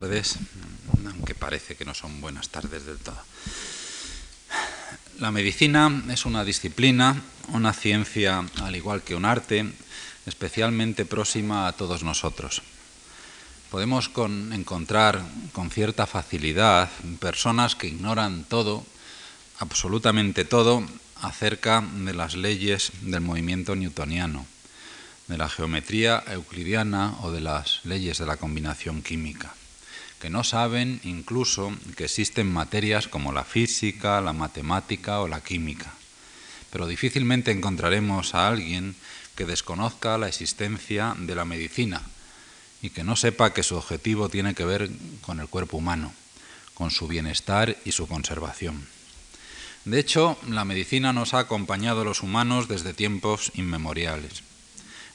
tardes, aunque parece que no son buenas tardes del todo. La medicina es una disciplina, una ciencia, al igual que un arte, especialmente próxima a todos nosotros. Podemos encontrar con cierta facilidad personas que ignoran todo, absolutamente todo, acerca de las leyes del movimiento newtoniano, de la geometría euclidiana o de las leyes de la combinación química que no saben incluso que existen materias como la física, la matemática o la química. Pero difícilmente encontraremos a alguien que desconozca la existencia de la medicina y que no sepa que su objetivo tiene que ver con el cuerpo humano, con su bienestar y su conservación. De hecho, la medicina nos ha acompañado a los humanos desde tiempos inmemoriales.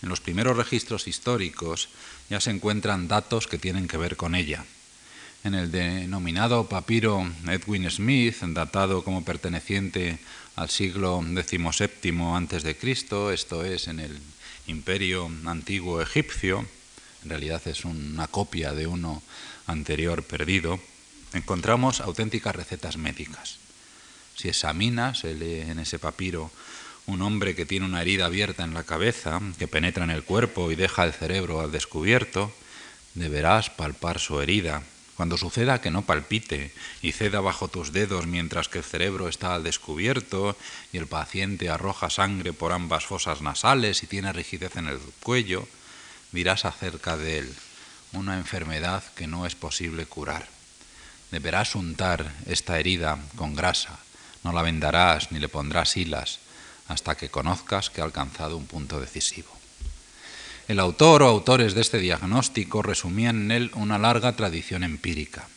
En los primeros registros históricos ya se encuentran datos que tienen que ver con ella en el denominado papiro Edwin Smith, datado como perteneciente al siglo XVII a.C., esto es en el imperio antiguo egipcio, en realidad es una copia de uno anterior perdido, encontramos auténticas recetas médicas. Si examinas se lee en ese papiro un hombre que tiene una herida abierta en la cabeza, que penetra en el cuerpo y deja el cerebro al descubierto, deberás palpar su herida cuando suceda que no palpite y ceda bajo tus dedos mientras que el cerebro está al descubierto y el paciente arroja sangre por ambas fosas nasales y tiene rigidez en el cuello, dirás acerca de él una enfermedad que no es posible curar. Deberás untar esta herida con grasa, no la vendarás ni le pondrás hilas hasta que conozcas que ha alcanzado un punto decisivo. El autor o autores de este diagnóstico resumían en él una larga tradición empírica,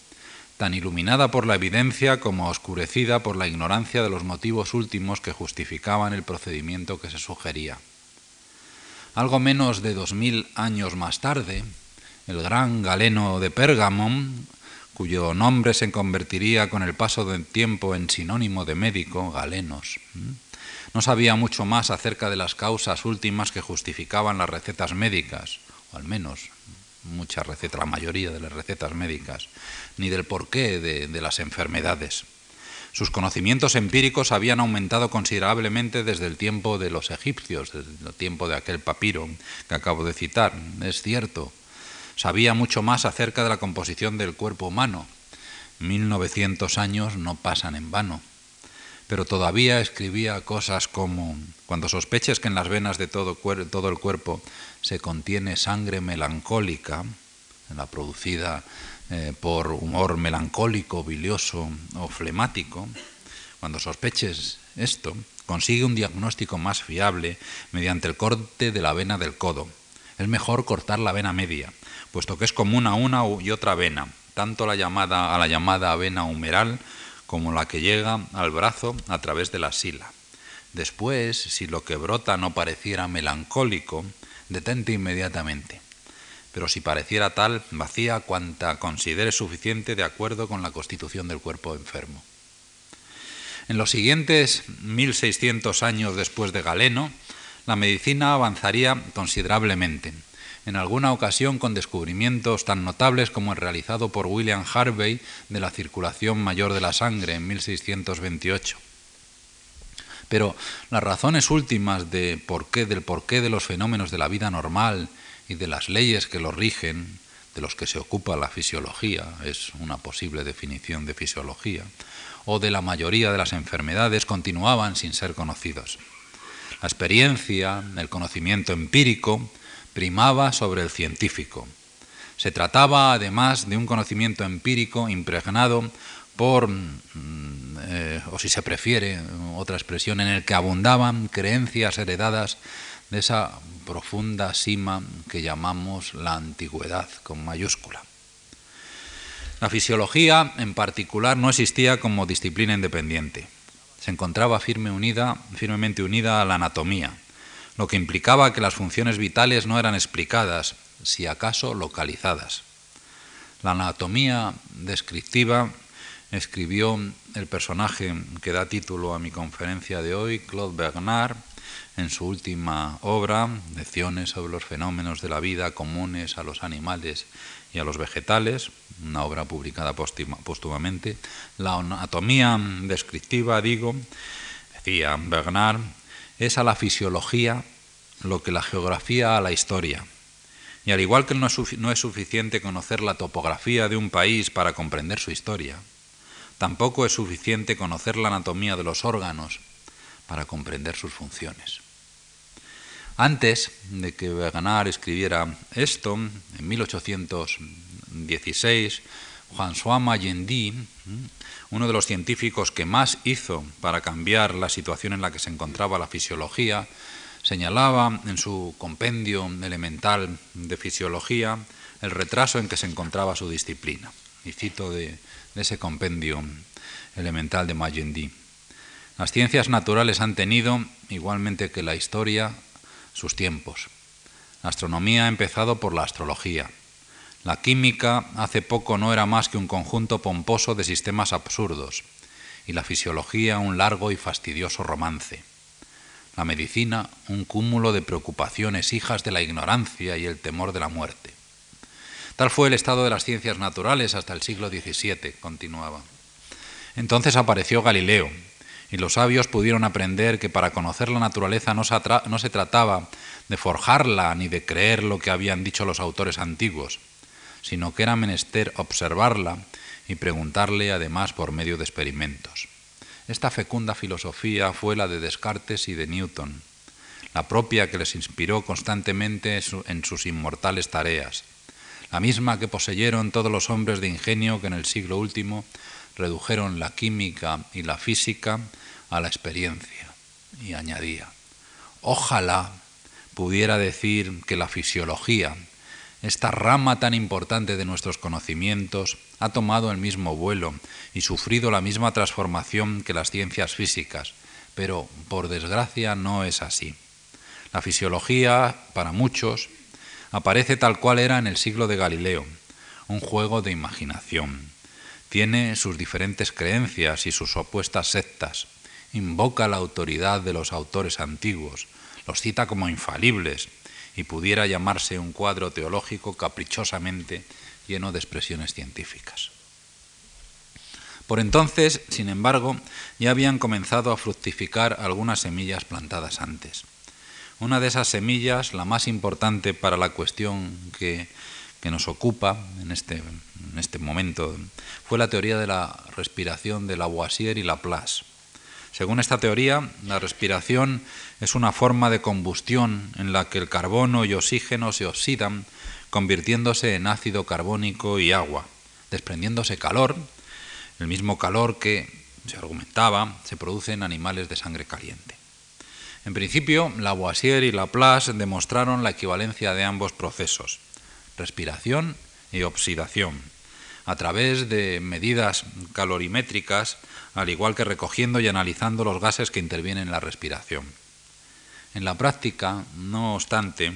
tan iluminada por la evidencia como oscurecida por la ignorancia de los motivos últimos que justificaban el procedimiento que se sugería. Algo menos de dos mil años más tarde, el gran Galeno de Pergamon, cuyo nombre se convertiría con el paso del tiempo en sinónimo de médico, Galenos, no sabía mucho más acerca de las causas últimas que justificaban las recetas médicas, o al menos muchas recetas, la mayoría de las recetas médicas, ni del porqué de, de las enfermedades. Sus conocimientos empíricos habían aumentado considerablemente desde el tiempo de los egipcios, desde el tiempo de aquel papiro que acabo de citar. Es cierto, sabía mucho más acerca de la composición del cuerpo humano. 1900 años no pasan en vano pero todavía escribía cosas como, cuando sospeches que en las venas de todo, todo el cuerpo se contiene sangre melancólica, la producida eh, por humor melancólico, bilioso o flemático, cuando sospeches esto, consigue un diagnóstico más fiable mediante el corte de la vena del codo. Es mejor cortar la vena media, puesto que es común a una y otra vena, tanto la llamada, a la llamada vena humeral como la que llega al brazo a través de la sila. Después, si lo que brota no pareciera melancólico, detente inmediatamente. Pero si pareciera tal, vacía cuanta considere suficiente de acuerdo con la constitución del cuerpo enfermo. En los siguientes 1600 años después de Galeno, la medicina avanzaría considerablemente en alguna ocasión con descubrimientos tan notables como el realizado por William Harvey de la circulación mayor de la sangre en 1628. Pero las razones últimas de por qué, del porqué de los fenómenos de la vida normal y de las leyes que los rigen, de los que se ocupa la fisiología, es una posible definición de fisiología, o de la mayoría de las enfermedades continuaban sin ser conocidos. La experiencia, el conocimiento empírico, primaba sobre el científico. Se trataba además de un conocimiento empírico impregnado por, mm, eh, o si se prefiere otra expresión, en el que abundaban creencias heredadas de esa profunda sima que llamamos la antigüedad con mayúscula. La fisiología en particular no existía como disciplina independiente. Se encontraba firmemente unida a la anatomía, lo que implicaba que las funciones vitales no eran explicadas, si acaso localizadas. La anatomía descriptiva escribió el personaje que da título a mi conferencia de hoy, Claude Bernard, en su última obra, Lecciones sobre los fenómenos de la vida comunes a los animales y a los vegetales, una obra publicada póstumamente, la anatomía descriptiva, digo, decía Bernard, es a la fisiología lo que la geografía a la historia. Y al igual que no es, suficiente conocer la topografía de un país para comprender su historia, tampoco es suficiente conocer la anatomía de los órganos para comprender sus funciones. Antes de que Bernard escribiera esto, en 1816, François Magendie, uno de los científicos que más hizo para cambiar la situación en la que se encontraba la fisiología, señalaba en su compendio elemental de fisiología el retraso en que se encontraba su disciplina. Y cito de, ese compendio elemental de Magendie. Las ciencias naturales han tenido, igualmente que la historia, sus tiempos. La astronomía ha empezado por la astrología. La química hace poco no era más que un conjunto pomposo de sistemas absurdos, y la fisiología un largo y fastidioso romance la medicina un cúmulo de preocupaciones hijas de la ignorancia y el temor de la muerte. Tal fue el estado de las ciencias naturales hasta el siglo XVII, continuaba. Entonces apareció Galileo, y los sabios pudieron aprender que para conocer la naturaleza no se, no se, trataba de forjarla ni de creer lo que habían dicho los autores antiguos, sino que era menester observarla y preguntarle además por medio de experimentos. Esta fecunda filosofía fue la de Descartes y de Newton, la propia que les inspiró constantemente en sus inmortales tareas, la misma que poseyeron todos los hombres de ingenio que en el siglo último redujeron la química y la física a la experiencia. Y añadía, ojalá pudiera decir que la fisiología, esta rama tan importante de nuestros conocimientos, ha tomado el mismo vuelo y sufrido la misma transformación que las ciencias físicas, pero por desgracia no es así. La fisiología, para muchos, aparece tal cual era en el siglo de Galileo, un juego de imaginación. Tiene sus diferentes creencias y sus opuestas sectas. Invoca la autoridad de los autores antiguos, los cita como infalibles y pudiera llamarse un cuadro teológico caprichosamente lleno de expresiones científicas. Por entonces, sin embargo, ya habían comenzado a fructificar algunas semillas plantadas antes. Una de esas semillas, la más importante para la cuestión que, nos ocupa en este, en este momento, fue la teoría de la respiración de Lavoisier y Laplace. Según esta teoría, la respiración es una forma de combustión en la que el carbono y oxígeno se oxidan convirtiéndose en ácido carbónico y agua, desprendiéndose calor, el mismo calor que, se argumentaba, se produce en animales de sangre caliente. En principio, Lavoisier y Laplace demostraron la equivalencia de ambos procesos, respiración y oxidación, a través de medidas calorimétricas, al igual que recogiendo y analizando los gases que intervienen en la respiración. En la práctica, no obstante,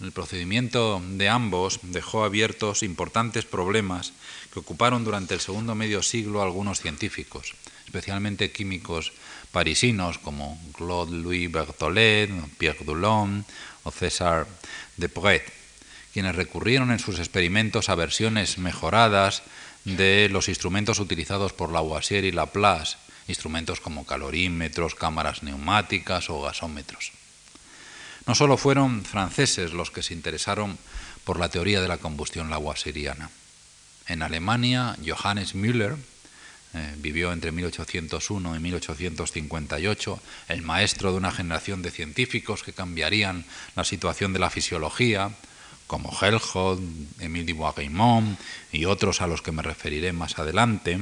el procedimiento de ambos dejó abiertos importantes problemas que ocuparon durante el segundo medio siglo algunos científicos, especialmente químicos parisinos como Claude-Louis Berthollet, Pierre Dulon o César Depret, quienes recurrieron en sus experimentos a versiones mejoradas de los instrumentos utilizados por Lavoisier y Laplace, instrumentos como calorímetros, cámaras neumáticas o gasómetros. No solo fueron franceses los que se interesaron por la teoría de la combustión lavoisieriana. En Alemania, Johannes Müller eh, vivió entre 1801 y 1858, el maestro de una generación de científicos que cambiarían la situación de la fisiología, como Helmholtz, Émile Dubois-Guimond y otros a los que me referiré más adelante,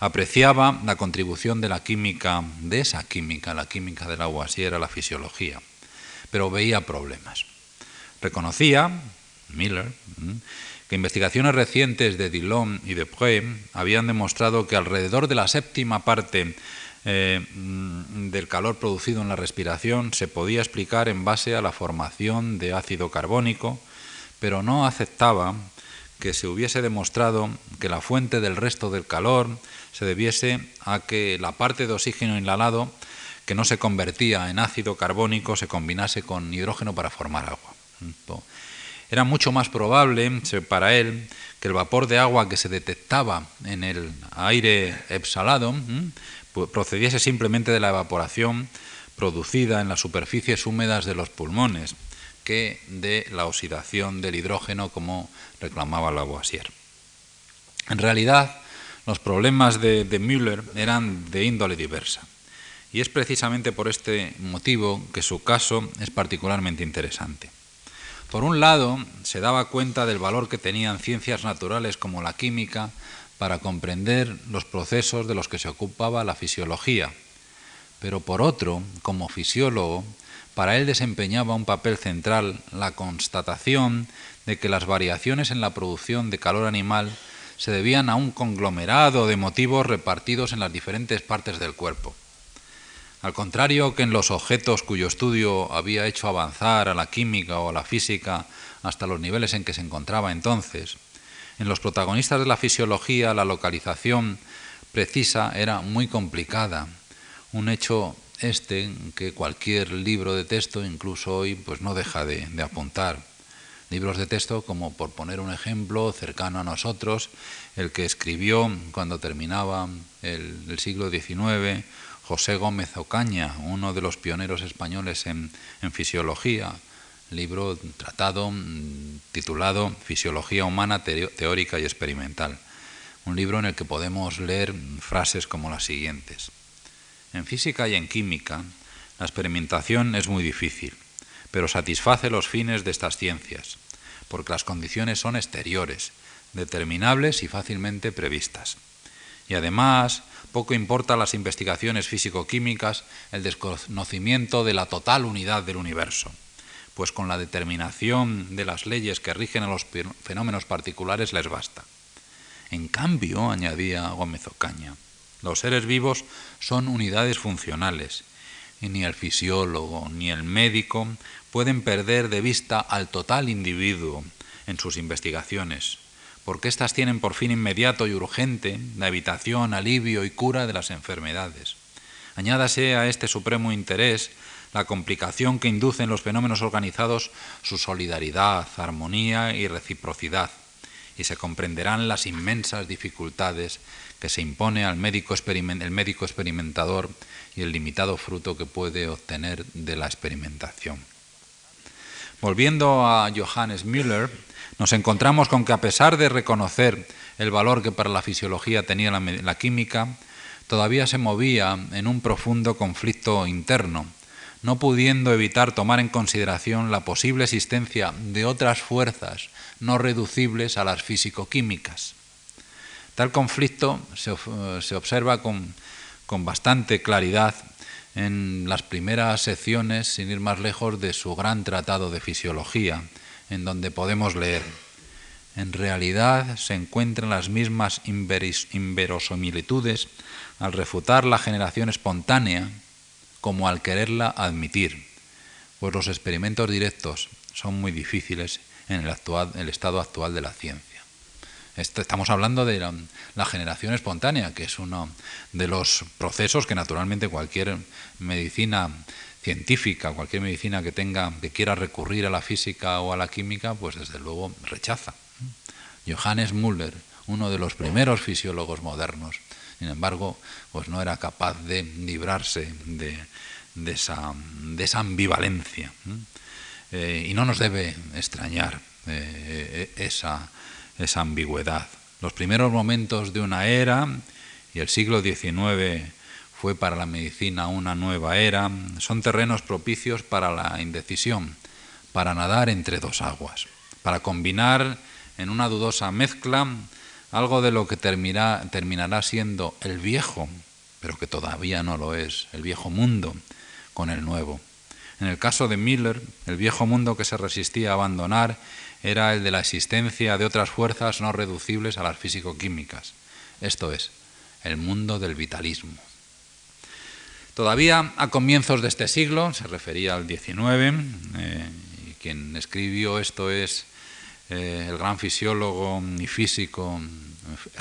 apreciaba la contribución de la química, de esa química, la química de Lavoisier a la fisiología pero veía problemas. Reconocía, Miller, que investigaciones recientes de Dillon y de Pré habían demostrado que alrededor de la séptima parte eh, del calor producido en la respiración se podía explicar en base a la formación de ácido carbónico, pero no aceptaba que se hubiese demostrado que la fuente del resto del calor se debiese a que la parte de oxígeno inhalado que no se convertía en ácido carbónico se combinase con hidrógeno para formar agua. Era mucho más probable para él que el vapor de agua que se detectaba en el aire exhalado procediese simplemente de la evaporación producida en las superficies húmedas de los pulmones que de la oxidación del hidrógeno, como reclamaba Lavoisier. En realidad, los problemas de, Müller eran de índole diversa, y es precisamente por este motivo que su caso es particularmente interesante. Por un lado, se daba cuenta del valor que tenían ciencias naturales como la química para comprender los procesos de los que se ocupaba la fisiología, pero por otro, como fisiólogo, para él desempeñaba un papel central la constatación de que las variaciones en la producción de calor animal se debían a un conglomerado de motivos repartidos en las diferentes partes del cuerpo. Al contrario que en los objetos cuyo estudio había hecho avanzar a la química o a la física hasta los niveles en que se encontraba entonces, en los protagonistas de la fisiología la localización precisa era muy complicada, un hecho este que cualquier libro de texto, incluso hoy, pues no deja de, apuntar. Libros de texto como, por poner un ejemplo cercano a nosotros, el que escribió cuando terminaba el siglo XIX José Gómez Ocaña, uno de los pioneros españoles en, fisiología, libro tratado mm, titulado Fisiología Humana Teórica y Experimental, un libro en el que podemos leer frases como las siguientes. En física y en química, la experimentación es muy difícil, pero satisface los fines de estas ciencias, porque las condiciones son exteriores, determinables y fácilmente previstas. Y además, poco importa las investigaciones físico-químicas el desconocimiento de la total unidad del universo, pues con la determinación de las leyes que rigen a los fenómenos particulares les basta. En cambio, añadía Gómez Ocaña, los seres vivos son unidades funcionales, y ni el fisiólogo ni el médico pueden perder de vista al total individuo en sus investigaciones, porque éstas tienen por fin inmediato y urgente la evitación, alivio y cura de las enfermedades. Añádase a este supremo interés la complicación que inducen los fenómenos organizados su solidaridad, armonía y reciprocidad, y se comprenderán las inmensas dificultades que se impone al médico el médico experimentador y el limitado fruto que puede obtener de la experimentación. Volviendo a Johannes Müller, nos encontramos con que a pesar de reconocer el valor que para la fisiología tenía la, química, todavía se movía en un profundo conflicto interno, no pudiendo evitar tomar en consideración la posible existencia de otras fuerzas no reducibles a las físico-químicas. Tal conflicto se, observa con, bastante claridad en las primeras secciones, sin ir más lejos, de su gran tratado de fisiología, en donde podemos leer, en realidad se encuentran las mismas inverosimilitudes al refutar la generación espontánea como al quererla admitir, pues los experimentos directos son muy difíciles en el estado actual de la ciencia. Estamos hablando de la, la, generación espontánea, que es uno de los procesos que naturalmente cualquier medicina científica, cualquier medicina que tenga, que quiera recurrir a la física o a la química, pues desde luego rechaza. Johannes Müller, uno de los primeros fisiólogos modernos, sin embargo, pues no era capaz de librarse de, esa, ambivalencia. Eh, y no nos debe extrañar eh, esa, esa ambigüedad. Los primeros momentos de una era y el siglo XIX fue para la medicina una nueva era, son terrenos propicios para la indecisión, para nadar entre dos aguas, para combinar en una dudosa mezcla algo de lo que terminará siendo el viejo, pero que todavía no lo es, el viejo mundo, con el nuevo. En el caso de Miller, el viejo mundo que se resistía a abandonar era el de la existencia de otras fuerzas no reducibles a las físico-químicas, esto es, el mundo del vitalismo. Todavía a comienzos de este siglo, se refería al XIX, eh, y quien escribió esto es eh, el gran fisiólogo y físico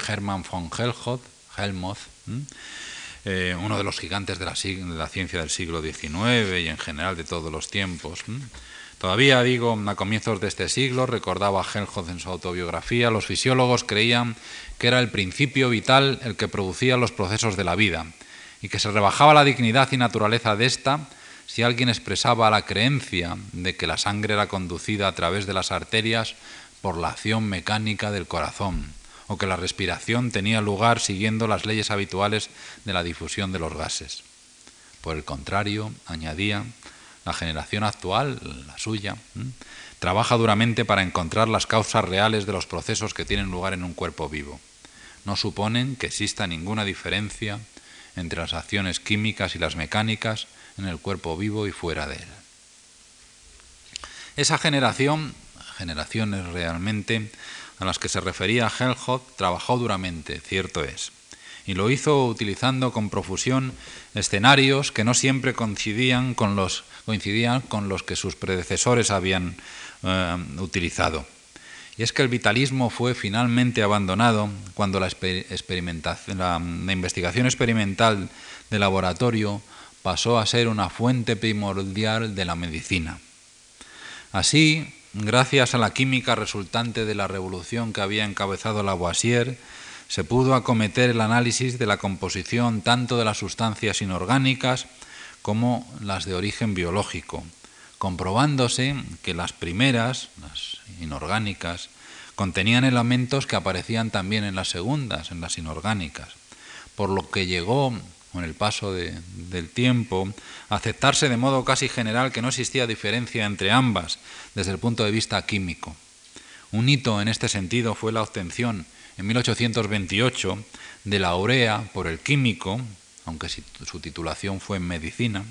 Hermann von Helmholtz, Helmholtz eh, uno de los gigantes de la, de la, ciencia del siglo XIX y en general de todos los tiempos. Todavía digo, a comienzos de este siglo, recordaba Helmholtz en su autobiografía, los fisiólogos creían que era el principio vital el que producía los procesos de la vida y que se rebajaba la dignidad y naturaleza de ésta si alguien expresaba la creencia de que la sangre era conducida a través de las arterias por la acción mecánica del corazón, o que la respiración tenía lugar siguiendo las leyes habituales de la difusión de los gases. Por el contrario, añadía, la generación actual, la suya, trabaja duramente para encontrar las causas reales de los procesos que tienen lugar en un cuerpo vivo. No suponen que exista ninguna diferencia entre las acciones químicas y las mecánicas en el cuerpo vivo y fuera de él. Esa generación, generaciones realmente a las que se refería Helmholtz, trabajó duramente, cierto es, y lo hizo utilizando con profusión escenarios que no siempre coincidían con los, coincidían con los que sus predecesores habían eh, utilizado. Y es que el vitalismo fue finalmente abandonado cuando la, la investigación experimental de laboratorio pasó a ser una fuente primordial de la medicina. Así, gracias a la química resultante de la revolución que había encabezado Lavoisier, se pudo acometer el análisis de la composición tanto de las sustancias inorgánicas como las de origen biológico, comprobándose que las primeras, las inorgánicas, contenían elementos que aparecían también en las segundas, en las inorgánicas, por lo que llegó con el paso del tiempo, aceptarse de modo casi general que no existía diferencia entre ambas desde el punto de vista químico. Un hito en este sentido fue la obtención en 1828 de la urea por el químico, aunque su titulación fue en medicina,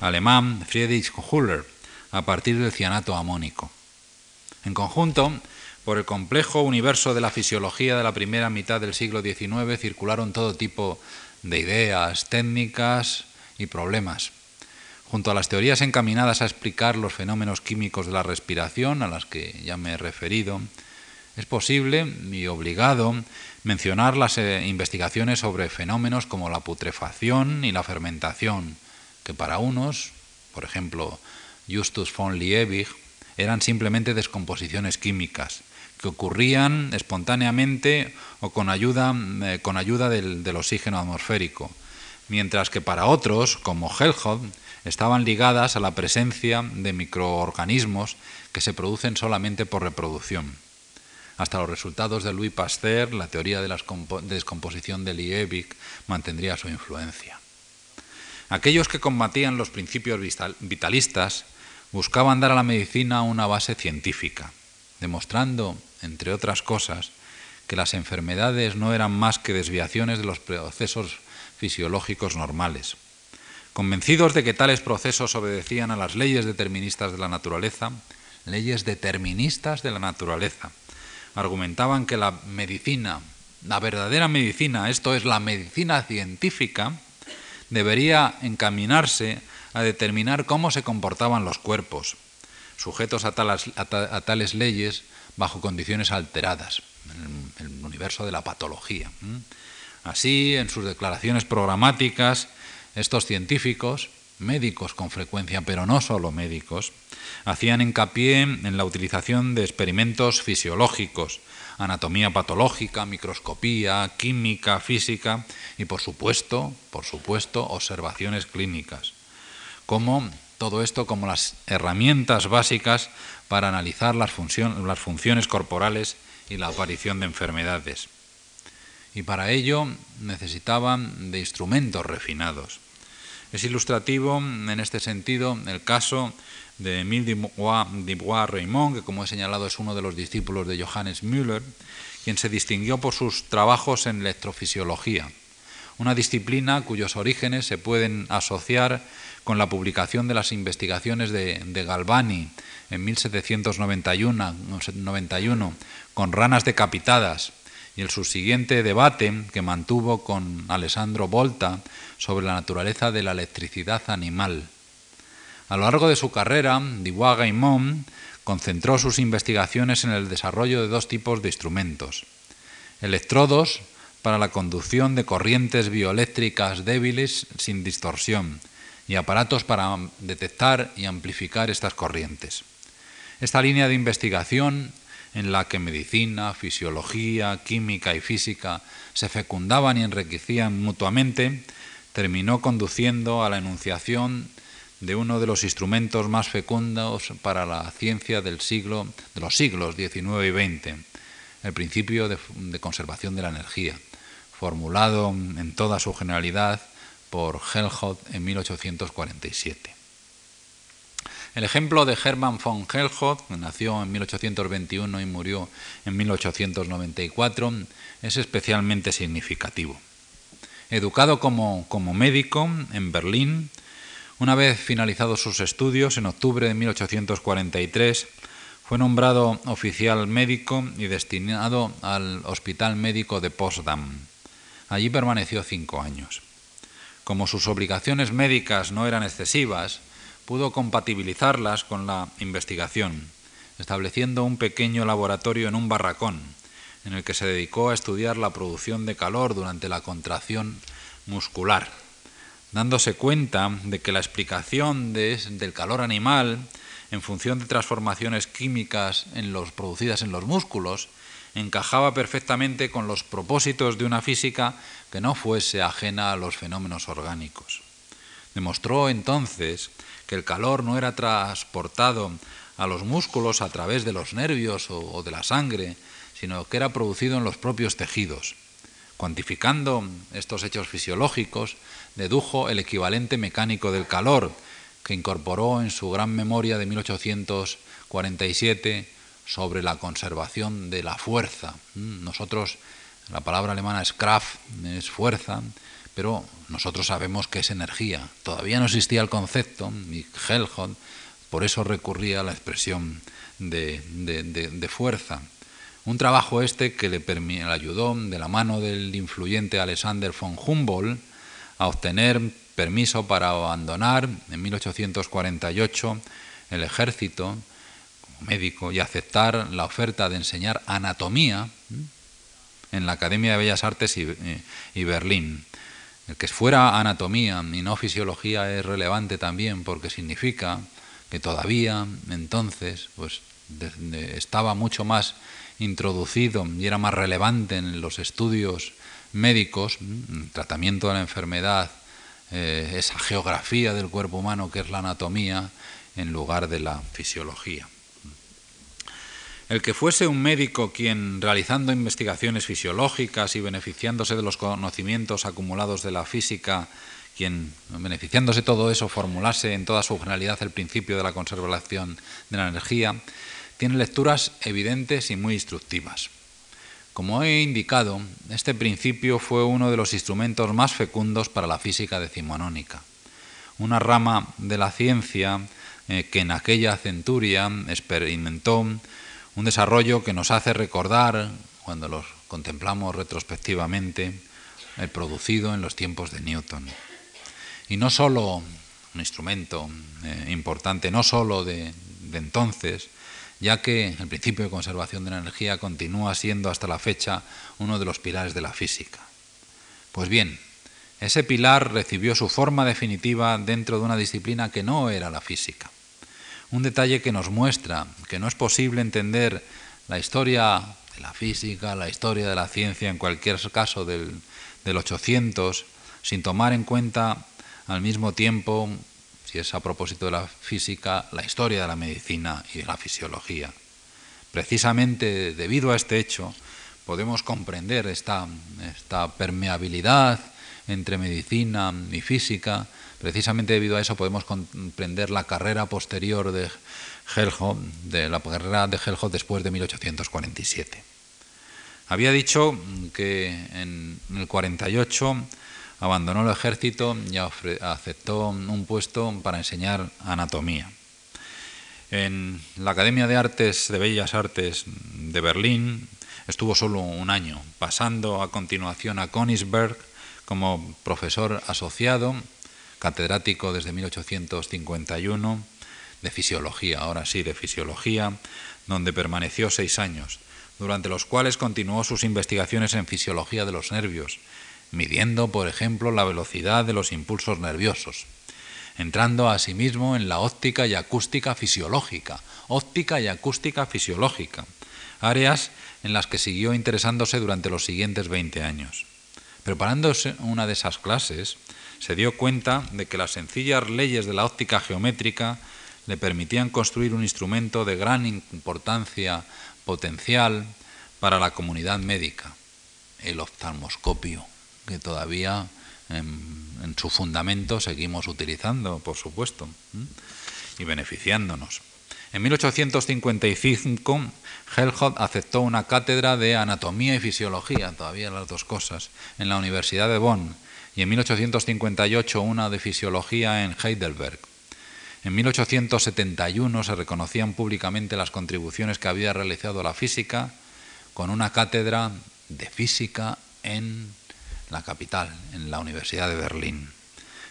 alemán Friedrich Huller, a partir del cianato amónico. En conjunto, por el complejo universo de la fisiología de la primera mitad del siglo XIX circularon todo tipo de ideas, técnicas y problemas. Junto a las teorías encaminadas a explicar los fenómenos químicos de la respiración, a las que ya me he referido, es posible y obligado mencionar las eh, investigaciones sobre fenómenos como la putrefacción y la fermentación, que para unos, por ejemplo, Justus von Liebig, eran simplemente descomposiciones químicas, que ocurrían espontáneamente o con ayuda, eh, con ayuda del, del, oxígeno atmosférico, mientras que para otros, como Helmholtz, estaban ligadas a la presencia de microorganismos que se producen solamente por reproducción. Hasta los resultados de Louis Pasteur, la teoría de la descomposición de Liebig mantendría su influencia. Aquellos que combatían los principios vitalistas buscaban dar a la medicina una base científica, demostrando entre otras cosas, que las enfermedades no eran más que desviaciones de los procesos fisiológicos normales. Convencidos de que tales procesos obedecían a las leyes deterministas de la naturaleza, leyes deterministas de la naturaleza, argumentaban que la medicina, la verdadera medicina, esto es la medicina científica, debería encaminarse a determinar cómo se comportaban los cuerpos, sujetos a, tales leyes bajo condiciones alteradas, en el, universo de la patología. Así, en sus declaraciones programáticas, estos científicos, médicos con frecuencia, pero no solo médicos, hacían hincapié en la utilización de experimentos fisiológicos, anatomía patológica, microscopía, química, física y por supuesto, por supuesto, observaciones clínicas, como todo esto como las herramientas básicas para analizar las, las funciones corporales y la aparición de enfermedades. Y para ello necesitaban de instrumentos refinados. Es ilustrativo en este sentido el caso de Emile Dubois-Raymond, que como he señalado es uno de los discípulos de Johannes Müller, quien se distinguió por sus trabajos en electrofisiología, una disciplina cuyos orígenes se pueden asociar con la publicación de las investigaciones de, Galvani en 1791 con ranas decapitadas y el subsiguiente debate que mantuvo con Alessandro Volta sobre la naturaleza de la electricidad animal. A lo largo de su carrera, Dubois-Gaimont concentró sus investigaciones en el desarrollo de dos tipos de instrumentos: electrodos para la conducción de corrientes bioeléctricas débiles sin distorsión y aparatos para detectar y amplificar estas corrientes. Esta línea de investigación en la que medicina, fisiología, química y física se fecundaban y enriquecían mutuamente, terminó conduciendo a la enunciación de uno de los instrumentos más fecundos para la ciencia del siglo, de los siglos XIX y XX, el principio de, conservación de la energía, formulado en toda su generalidad por Helmholtz en 1847. El ejemplo de Hermann von Helmholtz, que nació en 1821 y murió en 1894, es especialmente significativo. Educado como, como médico en Berlín, una vez finalizados sus estudios, en octubre de 1843, fue nombrado oficial médico y destinado al Hospital Médico de Potsdam. Allí permaneció cinco años. Como sus obligaciones médicas no eran excesivas, pudo compatibilizarlas con la investigación, estableciendo un pequeño laboratorio en un barracón, en el que se dedicó a estudiar la producción de calor durante la contracción muscular, dándose cuenta de que la explicación del calor animal en función de transformaciones químicas en los, producidas en los músculos encajaba perfectamente con los propósitos de una física que no fuese ajena a los fenómenos orgánicos. Demostró entonces que el calor no era transportado a los músculos a través de los nervios o, de la sangre, sino que era producido en los propios tejidos. Cuantificando estos hechos fisiológicos, dedujo el equivalente mecánico del calor, que incorporó en su gran memoria de 1847 sobre la conservación de la fuerza. Mm, nosotros, la palabra alemana es Kraft, es fuerza, pero nosotros sabemos que es energía. Todavía no existía el concepto, y Helmholtz por eso recurría a la expresión de, fuerza. Un trabajo este que le, le, ayudó, de la mano del influyente Alexander von Humboldt, a obtener permiso para abandonar en 1848 el ejército como médico y aceptar la oferta de enseñar anatomía en la Academia de Bellas Artes y Berlín. El que fuera anatomía y no fisiología es relevante también porque significa que todavía entonces pues, estaba mucho más introducido y era más relevante en los estudios médicos, tratamiento de la enfermedad, eh, esa geografía del cuerpo humano que es la anatomía, en lugar de la fisiología. El que fuese un médico quien, realizando investigaciones fisiológicas y beneficiándose de los conocimientos acumulados de la física, quien, beneficiándose de todo eso, formulase en toda su generalidad el principio de la conservación de la energía, tiene lecturas evidentes y muy instructivas. Como he indicado, este principio fue uno de los instrumentos más fecundos para la física decimonónica, una rama de la ciencia eh, que en aquella centuria experimentó un desarrollo que nos hace recordar, cuando los contemplamos retrospectivamente, el producido en los tiempos de Newton. Y no solo un instrumento eh, importante, no solo de, de entonces, ya que el principio de conservación de la energía continúa siendo hasta la fecha uno de los pilares de la física. Pues bien, ese pilar recibió su forma definitiva dentro de una disciplina que no era la física un detalle que nos muestra que no es posible entender la historia de la física, la historia de la ciencia, en cualquier caso del, 800, sin tomar en cuenta al mismo tiempo, si es a propósito de la física, la historia de la medicina y de la fisiología. Precisamente debido a este hecho, podemos comprender esta, esta permeabilidad entre medicina y física, Precisamente debido a eso podemos comprender la carrera posterior de Helmholtz, de la carrera de Helmholtz después de 1847. Había dicho que en el 48 abandonó el ejército y aceptó un puesto para enseñar anatomía. En la Academia de Artes de Bellas Artes de Berlín estuvo solo un año, pasando a continuación a Königsberg como profesor asociado catedrático desde 1851 de fisiología, ahora sí, de fisiología, donde permaneció seis años, durante los cuales continuó sus investigaciones en fisiología de los nervios, midiendo, por ejemplo, la velocidad de los impulsos nerviosos. entrando asimismo en la óptica y acústica fisiológica, óptica y acústica fisiológica, áreas en las que siguió interesándose durante los siguientes 20 años. Preparándose una de esas clases, se dio cuenta de que las sencillas leyes de la óptica geométrica le permitían construir un instrumento de gran importancia potencial para la comunidad médica, el oftalmoscopio, que todavía en, su fundamento seguimos utilizando, por supuesto, y beneficiándonos. En 1855, Helmholtz aceptó una cátedra de anatomía y fisiología, todavía las dos cosas, en la Universidad de Bonn, y en 1858 una de fisiología en Heidelberg. En 1871 se reconocían públicamente las contribuciones que había realizado la física con una cátedra de física en la capital, en la Universidad de Berlín.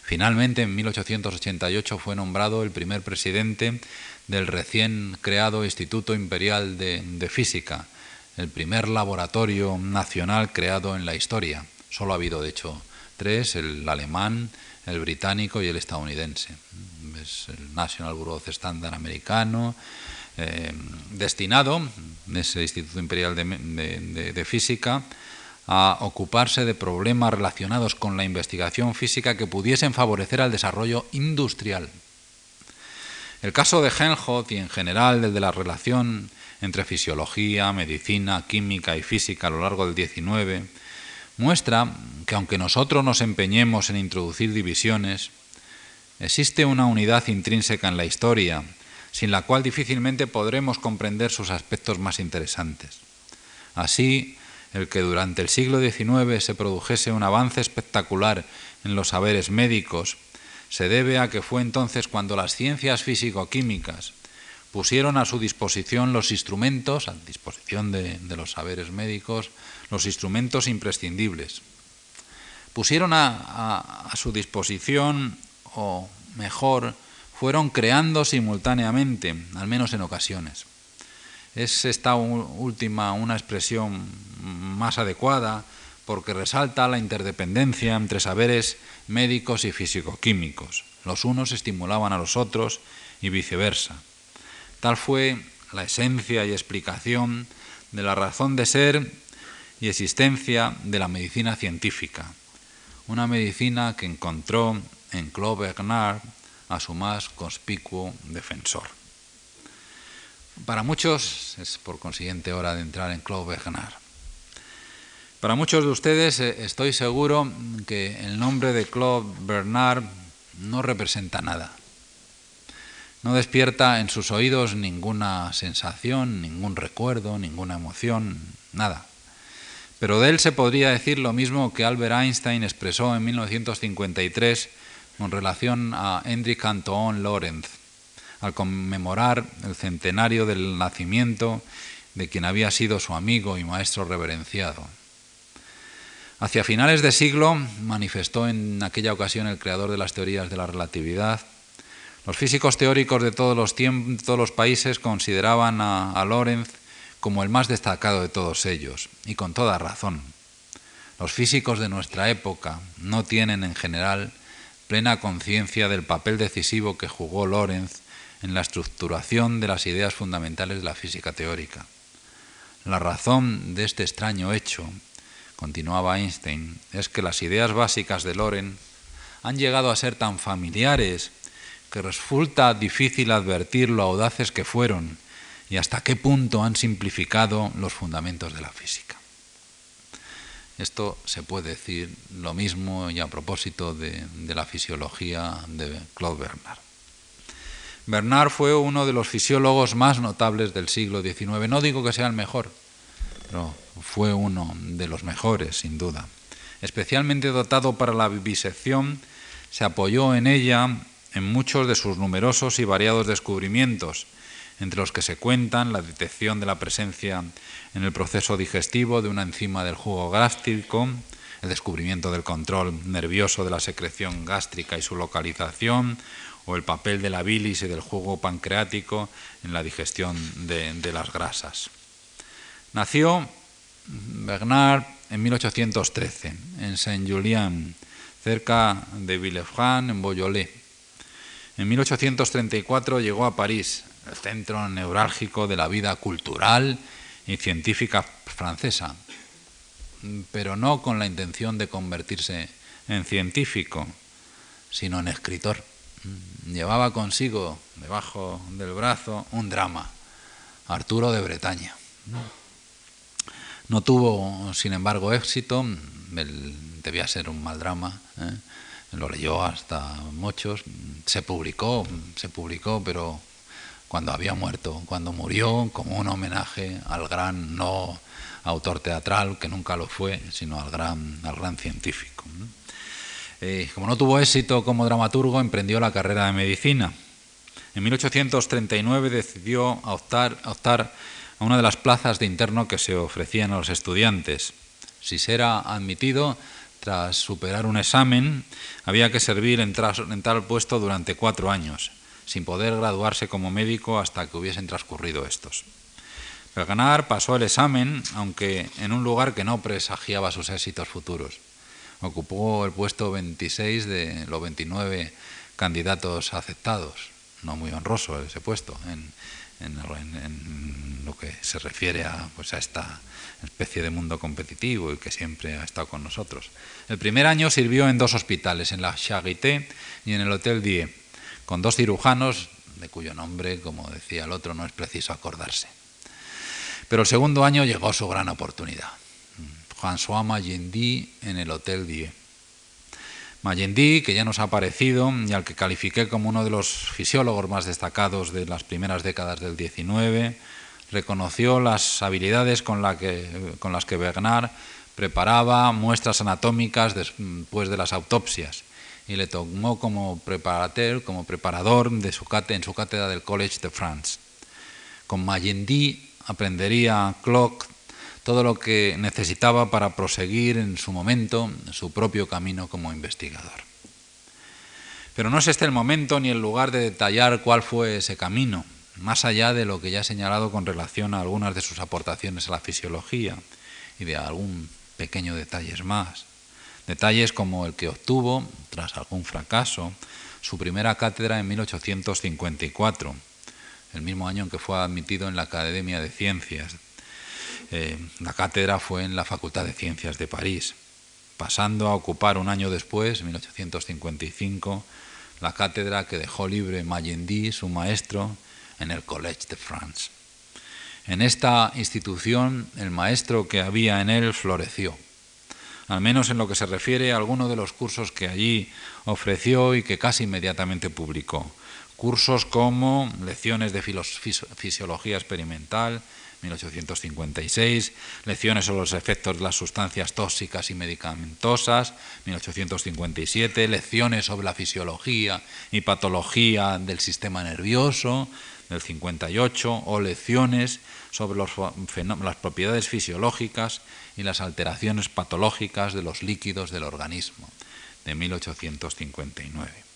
Finalmente, en 1888 fue nombrado el primer presidente del recién creado Instituto Imperial de, Física, el primer laboratorio nacional creado en la historia. Solo ha habido, de hecho, tres, el alemán, el británico y el estadounidense. Es el National Bureau of Standard americano, eh, destinado, ese Instituto Imperial de Física, a ocuparse de problemas relacionados con la investigación física que pudiesen favorecer al desarrollo industrial. El caso de Helmholtz y en general el de la relación entre fisiología, medicina, química y física a lo largo del XIX muestra que aunque nosotros nos empeñemos en introducir divisiones, existe una unidad intrínseca en la historia, sin la cual difícilmente podremos comprender sus aspectos más interesantes. Así, el que durante el siglo XIX se produjese un avance espectacular en los saberes médicos se debe a que fue entonces cuando las ciencias físico-químicas pusieron a su disposición los instrumentos, a disposición de, los saberes médicos, los instrumentos imprescindibles. Pusieron a su disposición, o mejor, fueron creando simultáneamente, al menos en ocasiones. Es esta última una expresión más adecuada porque resalta la interdependencia entre saberes médicos y físico-químicos. Los unos estimulaban a los otros y viceversa. Tal fue la esencia y explicación de la razón de ser y existencia de la medicina científica, una medicina que encontró en Claude Bernard a su más conspicuo defensor. Para muchos es por consiguiente hora de entrar en Claude Bernard. Para muchos de ustedes eh, estoy seguro que el nombre de Claude Bernard no representa nada. No despierta en sus oídos ninguna sensación, ningún recuerdo, ninguna emoción, nada. Pero de él se podría decir lo mismo que Albert Einstein expresó en 1953 con relación a Hendrik Antoine Lorentz, al conmemorar el centenario del nacimiento de quien había sido su amigo y maestro reverenciado. Hacia finales de siglo manifestó en aquella ocasión el creador de las teorías de la relatividad. Los físicos teóricos de todos los, los países consideraban a, a Lorentz como el más destacado de todos ellos, y con toda razón. Los físicos de nuestra época no tienen en general plena conciencia del papel decisivo que jugó Lorentz en la estructuración de las ideas fundamentales de la física teórica. La razón de este extraño hecho continuaba Einstein, es que las ideas básicas de Loren han llegado a ser tan familiares que resulta difícil advertir lo audaces que fueron y hasta qué punto han simplificado los fundamentos de la física. Esto se puede decir lo mismo y a propósito de, de la fisiología de Claude Bernard. Bernard fue uno de los fisiólogos más notables del siglo XIX. No digo que sea el mejor, pero fue uno de los mejores, sin duda. Especialmente dotado para la vivisección, se apoyó en ella en muchos de sus numerosos y variados descubrimientos, entre los que se cuentan la detección de la presencia en el proceso digestivo de una enzima del jugo gástrico, el descubrimiento del control nervioso de la secreción gástrica y su localización, o el papel de la bilis y del jugo pancreático en la digestión de, de las grasas. Nació Bernard en 1813 en Saint-Julien, cerca de Villefranche, en Beaujolais. En 1834 llegó a París, el centro neurálgico de la vida cultural y científica francesa, pero no con la intención de convertirse en científico, sino en escritor. Llevaba consigo, debajo del brazo, un drama, Arturo de Bretaña. No tuvo, sin embargo, éxito, debía ser un mal drama, ¿eh? lo leyó hasta muchos, se publicó, se publicó, pero cuando había muerto, cuando murió, como un homenaje al gran no autor teatral, que nunca lo fue, sino al gran, al gran científico. Como no tuvo éxito como dramaturgo, emprendió la carrera de medicina. En 1839 decidió optar, a una de las plazas de interno que se ofrecían a los estudiantes. Si se era admitido, tras superar un examen, había que servir en, tal puesto durante cuatro años, sin poder graduarse como médico hasta que hubiesen transcurrido estos. ganar pasó el examen, aunque en un lugar que no presagiaba sus éxitos futuros. Ocupó el puesto 26 de los 29 candidatos aceptados. No muy honroso ese puesto en, lo que se refiere a, pues a esta especie de mundo competitivo y que siempre ha estado con nosotros. El primer año sirvió en dos hospitales, en la Charité y en el Hotel Die, con dos cirujanos, de cuyo nombre, como decía el otro, no es preciso acordarse. Pero el segundo año llegó su gran oportunidad. François Magendie en el Hotel Die. Magendie, que ya nos ha aparecido y al que califiqué como uno de los fisiólogos más destacados de las primeras décadas del XIX, reconoció las habilidades con, las que Bernard preparaba muestras anatómicas después de las autopsias y le tomó como preparateur, como preparador de su en su cátedra del College de France. Con Magendie aprendería Clock todo lo que necesitaba para proseguir en su momento su propio camino como investigador. Pero no es este el momento ni el lugar de detallar cuál fue ese camino, más allá de lo que ya he señalado con relación a algunas de sus aportaciones a la fisiología y de algún pequeño detalles más. Detalles como el que obtuvo, tras algún fracaso, su primera cátedra en 1854, el mismo año en que fue admitido en la Academia de Ciencias. Eh, la cátedra fue en la Facultad de Ciencias de París, pasando a ocupar un año después, en 1855, la cátedra que dejó libre Magendie, su maestro, en el Collège de France. En esta institución el maestro que había en él floreció, al menos en lo que se refiere a alguno de los cursos que allí ofreció y que casi inmediatamente publicó. Cursos como lecciones de fisiología experimental, 1856, lecciones sobre los efectos de las sustancias tóxicas y medicamentosas, 1857, lecciones sobre la fisiología y patología del sistema nervioso, del 58, o lecciones sobre las propiedades fisiológicas y las alteraciones patológicas de los líquidos del organismo, de 1859.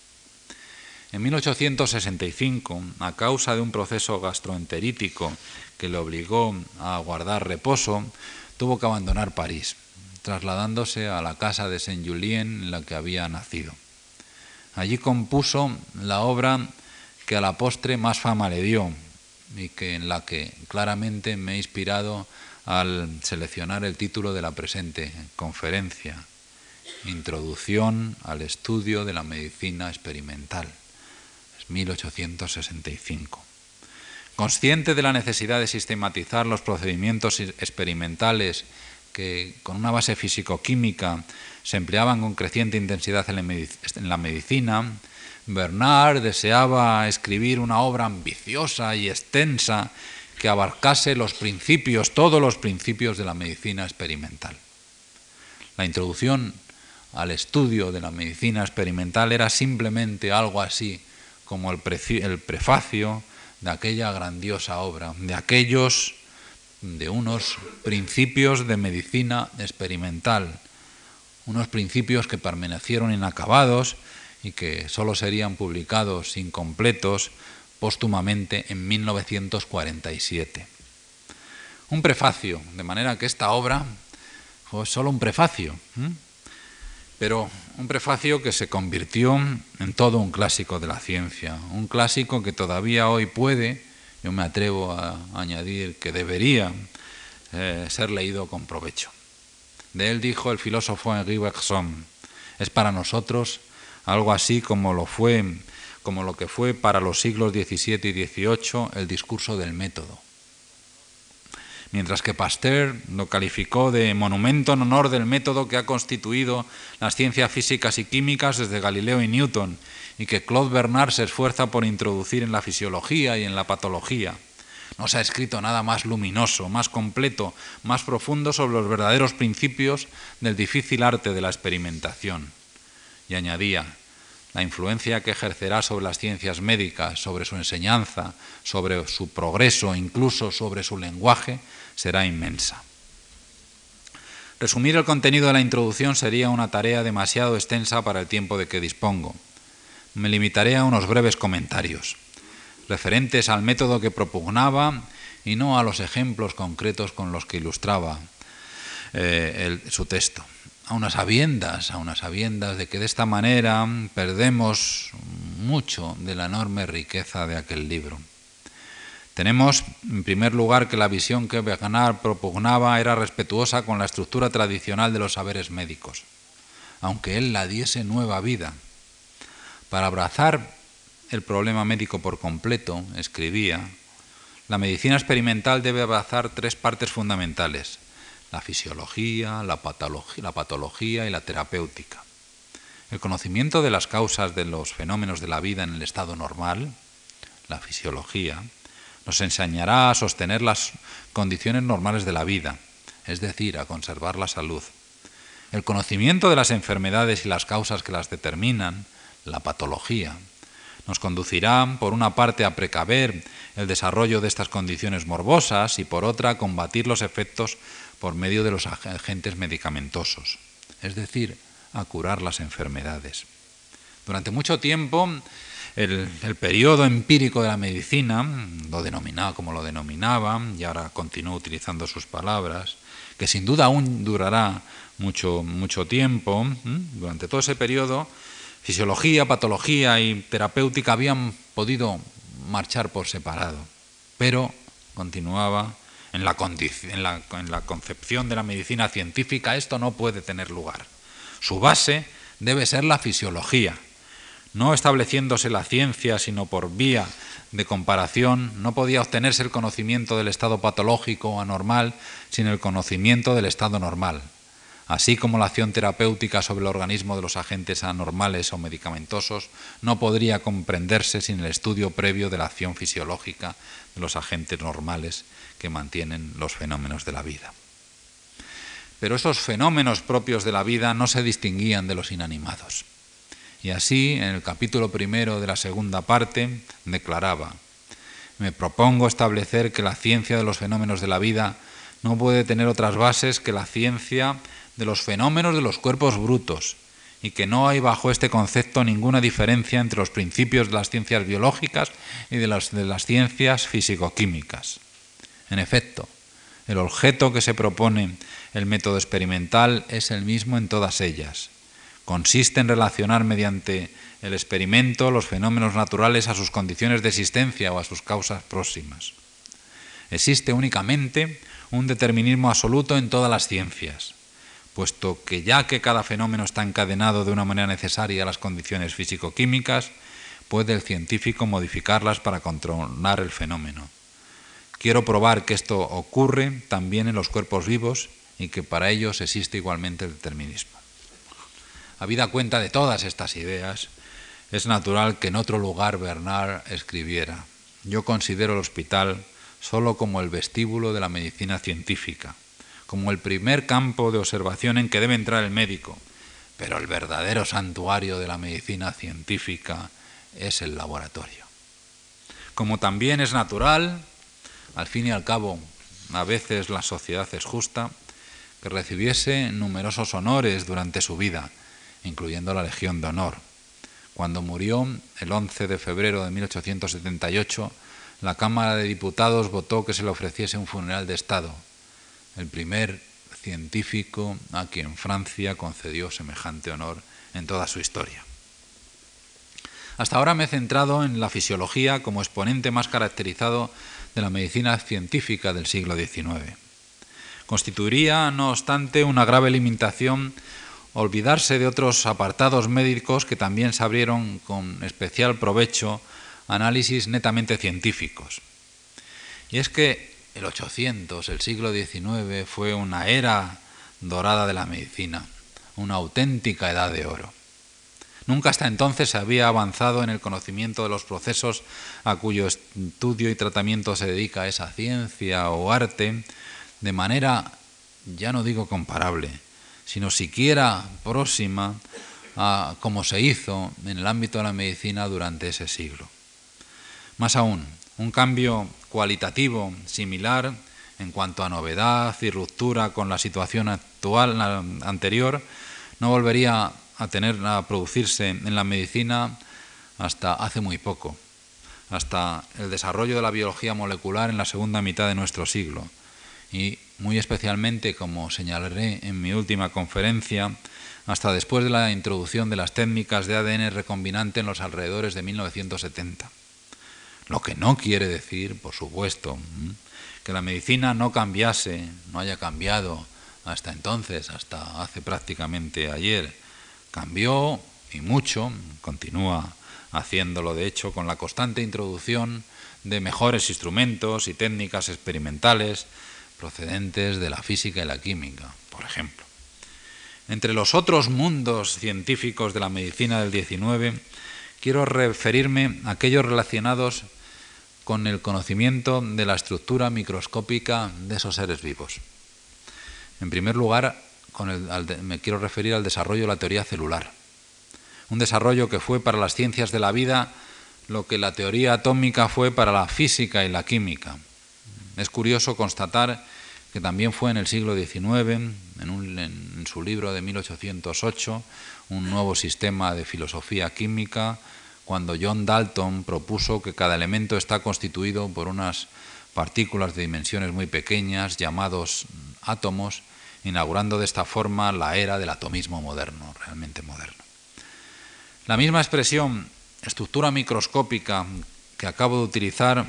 En 1865, a causa de un proceso gastroenterítico que le obligó a guardar reposo, tuvo que abandonar París, trasladándose a la casa de Saint-Julien en la que había nacido. Allí compuso la obra que a la postre más fama le dio y que en la que claramente me he inspirado al seleccionar el título de la presente conferencia, Introducción al estudio de la medicina experimental, 1865. Consciente de la necesidad de sistematizar los procedimientos experimentales que con una base físico-química se empleaban con creciente intensidad en la medicina, Bernard deseaba escribir una obra ambiciosa y extensa que abarcase los principios, todos los principios de la medicina experimental. La introducción al estudio de la medicina experimental era simplemente algo así como el, prefacio de aquella grandiosa obra, de aquellos, de unos principios de medicina experimental, unos principios que permanecieron inacabados y que solo serían publicados incompletos póstumamente en 1947. Un prefacio, de manera que esta obra fue solo un prefacio, pero un prefacio que se convirtió en todo un clásico de la ciencia, un clásico que todavía hoy puede, yo me atrevo a añadir que debería eh, ser leído con provecho. De él dijo el filósofo Henri Bergson, es para nosotros algo así como lo fue, como lo que fue para los siglos XVII y XVIII el discurso del método. Mientras que Pasteur lo calificó de monumento en honor del método que ha constituido las ciencias físicas y químicas desde Galileo y Newton, y que Claude Bernard se esfuerza por introducir en la fisiología y en la patología. No se ha escrito nada más luminoso, más completo, más profundo sobre los verdaderos principios del difícil arte de la experimentación. Y añadía, la influencia que ejercerá sobre las ciencias médicas, sobre su enseñanza, sobre su progreso, incluso sobre su lenguaje, será inmensa. Resumir el contenido de la introducción sería una tarea demasiado extensa para el tiempo de que dispongo. Me limitaré a unos breves comentarios referentes al método que propugnaba y no a los ejemplos concretos con los que ilustraba eh, su texto. A unas sabiendas, a unas sabiendas de que de esta manera perdemos mucho de la enorme riqueza de aquel libro. Tenemos, en primer lugar, que la visión que Bernard propugnaba era respetuosa con la estructura tradicional de los saberes médicos, aunque él la diese nueva vida. Para abrazar el problema médico por completo, escribía, la medicina experimental debe abrazar tres partes fundamentales, la fisiología, la la patología y la terapéutica. El conocimiento de las causas de los fenómenos de la vida en el estado normal, la fisiología, nos enseñará a sostener las condiciones normales de la vida, es decir, a conservar la salud. El conocimiento de las enfermedades y las causas que las determinan, la patología, nos conducirá, por una parte, a precaver el desarrollo de estas condiciones morbosas y, por otra, a combatir los efectos por medio de los agentes medicamentosos, es decir, a curar las enfermedades. Durante mucho tiempo, el, periodo empírico de la medicina, lo denominaba como lo denominaba, y ahora continúo utilizando sus palabras, que sin duda aún durará mucho, mucho tiempo, durante todo ese periodo, Fisiología, patología y terapéutica habían podido marchar por separado, pero continuaba en la, en la, concepción de la medicina científica esto no puede tener lugar. Su base debe ser la fisiología, no estableciéndose la ciencia, sino por vía de comparación, no podía obtenerse el conocimiento del estado patológico o anormal sin el conocimiento del estado normal así como la acción terapéutica sobre el organismo de los agentes anormales o medicamentosos, no podría comprenderse sin el estudio previo de la acción fisiológica de los agentes normales que mantienen los fenómenos de la vida. Pero esos fenómenos propios de la vida no se distinguían de los inanimados. Y así, en el capítulo primero de la segunda parte, declaraba, me propongo establecer que la ciencia de los fenómenos de la vida no puede tener otras bases que la ciencia de los fenómenos de los cuerpos brutos y que no hay bajo este concepto ninguna diferencia entre los principios de las ciencias biológicas y de las, de las ciencias físico-químicas. En efecto, el objeto que se propone el método experimental es el mismo en todas ellas. Consiste en relacionar mediante el experimento los fenómenos naturales a sus condiciones de existencia o a sus causas próximas. Existe únicamente un determinismo absoluto en todas las ciencias puesto que ya que cada fenómeno está encadenado de una manera necesaria a las condiciones físico-químicas, puede el científico modificarlas para controlar el fenómeno. Quiero probar que esto ocurre también en los cuerpos vivos y que para ellos existe igualmente el determinismo. Habida cuenta de todas estas ideas, es natural que en otro lugar Bernard escribiera, yo considero el hospital solo como el vestíbulo de la medicina científica, como el primer campo de observación en que debe entrar el médico, pero el verdadero santuario de la medicina científica es el laboratorio. Como también es natural, al fin y al cabo, a veces la sociedad es justa, que recibiese numerosos honores durante su vida, incluyendo la Legión de Honor. Cuando murió el 11 de febrero de 1878, la Cámara de Diputados votó que se le ofreciese un funeral de Estado, el primer científico a quien Francia concedió semejante honor en toda su historia. Hasta ahora me he centrado en la fisiología como exponente más caracterizado de la medicina científica del siglo XIX. Constituiría, no obstante, una grave limitación olvidarse de otros apartados médicos que también se abrieron con especial provecho análisis netamente científicos. Y es que el 800, el siglo XIX, fue una era dorada de la medicina, una auténtica edad de oro. Nunca hasta entonces se había avanzado en el conocimiento de los procesos a cuyo estudio y tratamiento se dedica esa ciencia o arte de manera, ya no digo comparable, sino siquiera próxima a como se hizo en el ámbito de la medicina durante ese siglo. Más aún, un cambio cualitativo similar en cuanto a novedad y ruptura con la situación actual anterior no volvería a tener a producirse en la medicina hasta hace muy poco, hasta el desarrollo de la biología molecular en la segunda mitad de nuestro siglo y muy especialmente, como señalaré en mi última conferencia, hasta después de la introducción de las técnicas de ADN recombinante en los alrededores de 1970. Lo que no quiere decir, por supuesto, que la medicina no cambiase, no haya cambiado hasta entonces, hasta hace prácticamente ayer. Cambió y mucho, continúa haciéndolo de hecho con la constante introducción de mejores instrumentos y técnicas experimentales procedentes de la física y la química, por ejemplo. Entre los otros mundos científicos de la medicina del XIX, quiero referirme a aquellos relacionados con el conocimiento de la estructura microscópica de esos seres vivos. En primer lugar, me quiero referir al desarrollo de la teoría celular, un desarrollo que fue para las ciencias de la vida lo que la teoría atómica fue para la física y la química. Es curioso constatar que también fue en el siglo XIX, en, su libro de 1808, un nuevo sistema de filosofía química, cuando John Dalton propuso que cada elemento está constituido por unas partículas de dimensiones muy pequeñas llamados átomos, inaugurando de esta forma la era del atomismo moderno, realmente moderno. La misma expresión, estructura microscópica, que acabo de utilizar,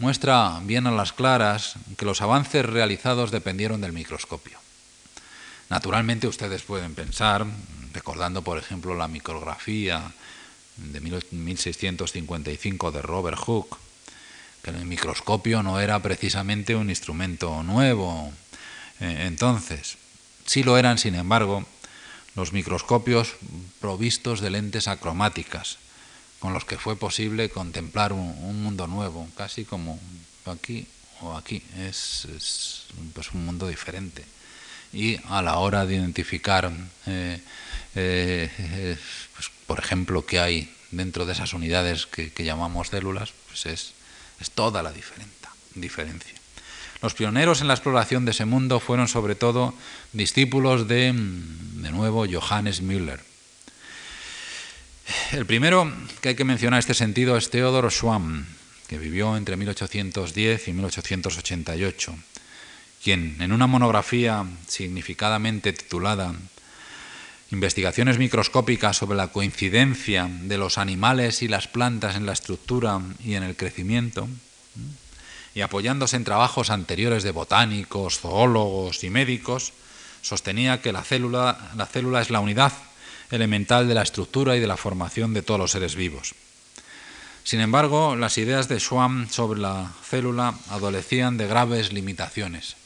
muestra bien a las claras que los avances realizados dependieron del microscopio. Naturalmente ustedes pueden pensar, recordando por ejemplo la micrografía de 1655 de Robert Hooke, que el microscopio no era precisamente un instrumento nuevo. Eh, entonces, sí lo eran, sin embargo, los microscopios provistos de lentes acromáticas, con los que fue posible contemplar un, mundo nuevo, casi como aquí o aquí. Es, pues, un mundo diferente. Y a la hora de identificar eh, eh, pues, por ejemplo, que hay dentro de esas unidades que, llamamos células, pues es, toda la diferencia. Los pioneros en la exploración de ese mundo fueron sobre todo discípulos de, de nuevo, Johannes Müller. El primero que hay que mencionar en este sentido es Theodor Schwamm, que vivió entre 1810 y 1888, quien en una monografía significadamente titulada investigaciones microscópicas sobre la coincidencia de los animales y las plantas en la estructura y en el crecimiento, y apoyándose en trabajos anteriores de botánicos, zoólogos y médicos, sostenía que la célula, la célula es la unidad elemental de la estructura y de la formación de todos los seres vivos. Sin embargo, las ideas de Schwamm sobre la célula adolecían de graves limitaciones.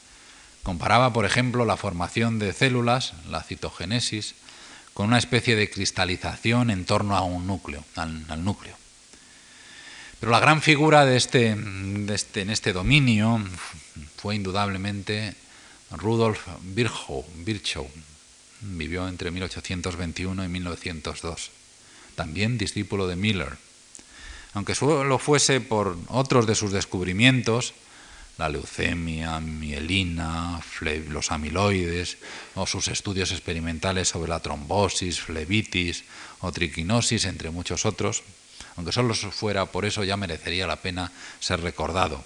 Comparaba, por ejemplo, la formación de células, la citogénesis, con una especie de cristalización en torno a un núcleo, al, núcleo. Pero la gran figura de este, este, en este dominio fue indudablemente Rudolf Virchow. Vivió entre 1821 y 1902. También discípulo de Miller. Aunque solo fuese por otros de sus descubrimientos, la leucemia, mielina, los amiloides, o sus estudios experimentales sobre la trombosis, flebitis o triquinosis, entre muchos otros, aunque solo fuera por eso ya merecería la pena ser recordado.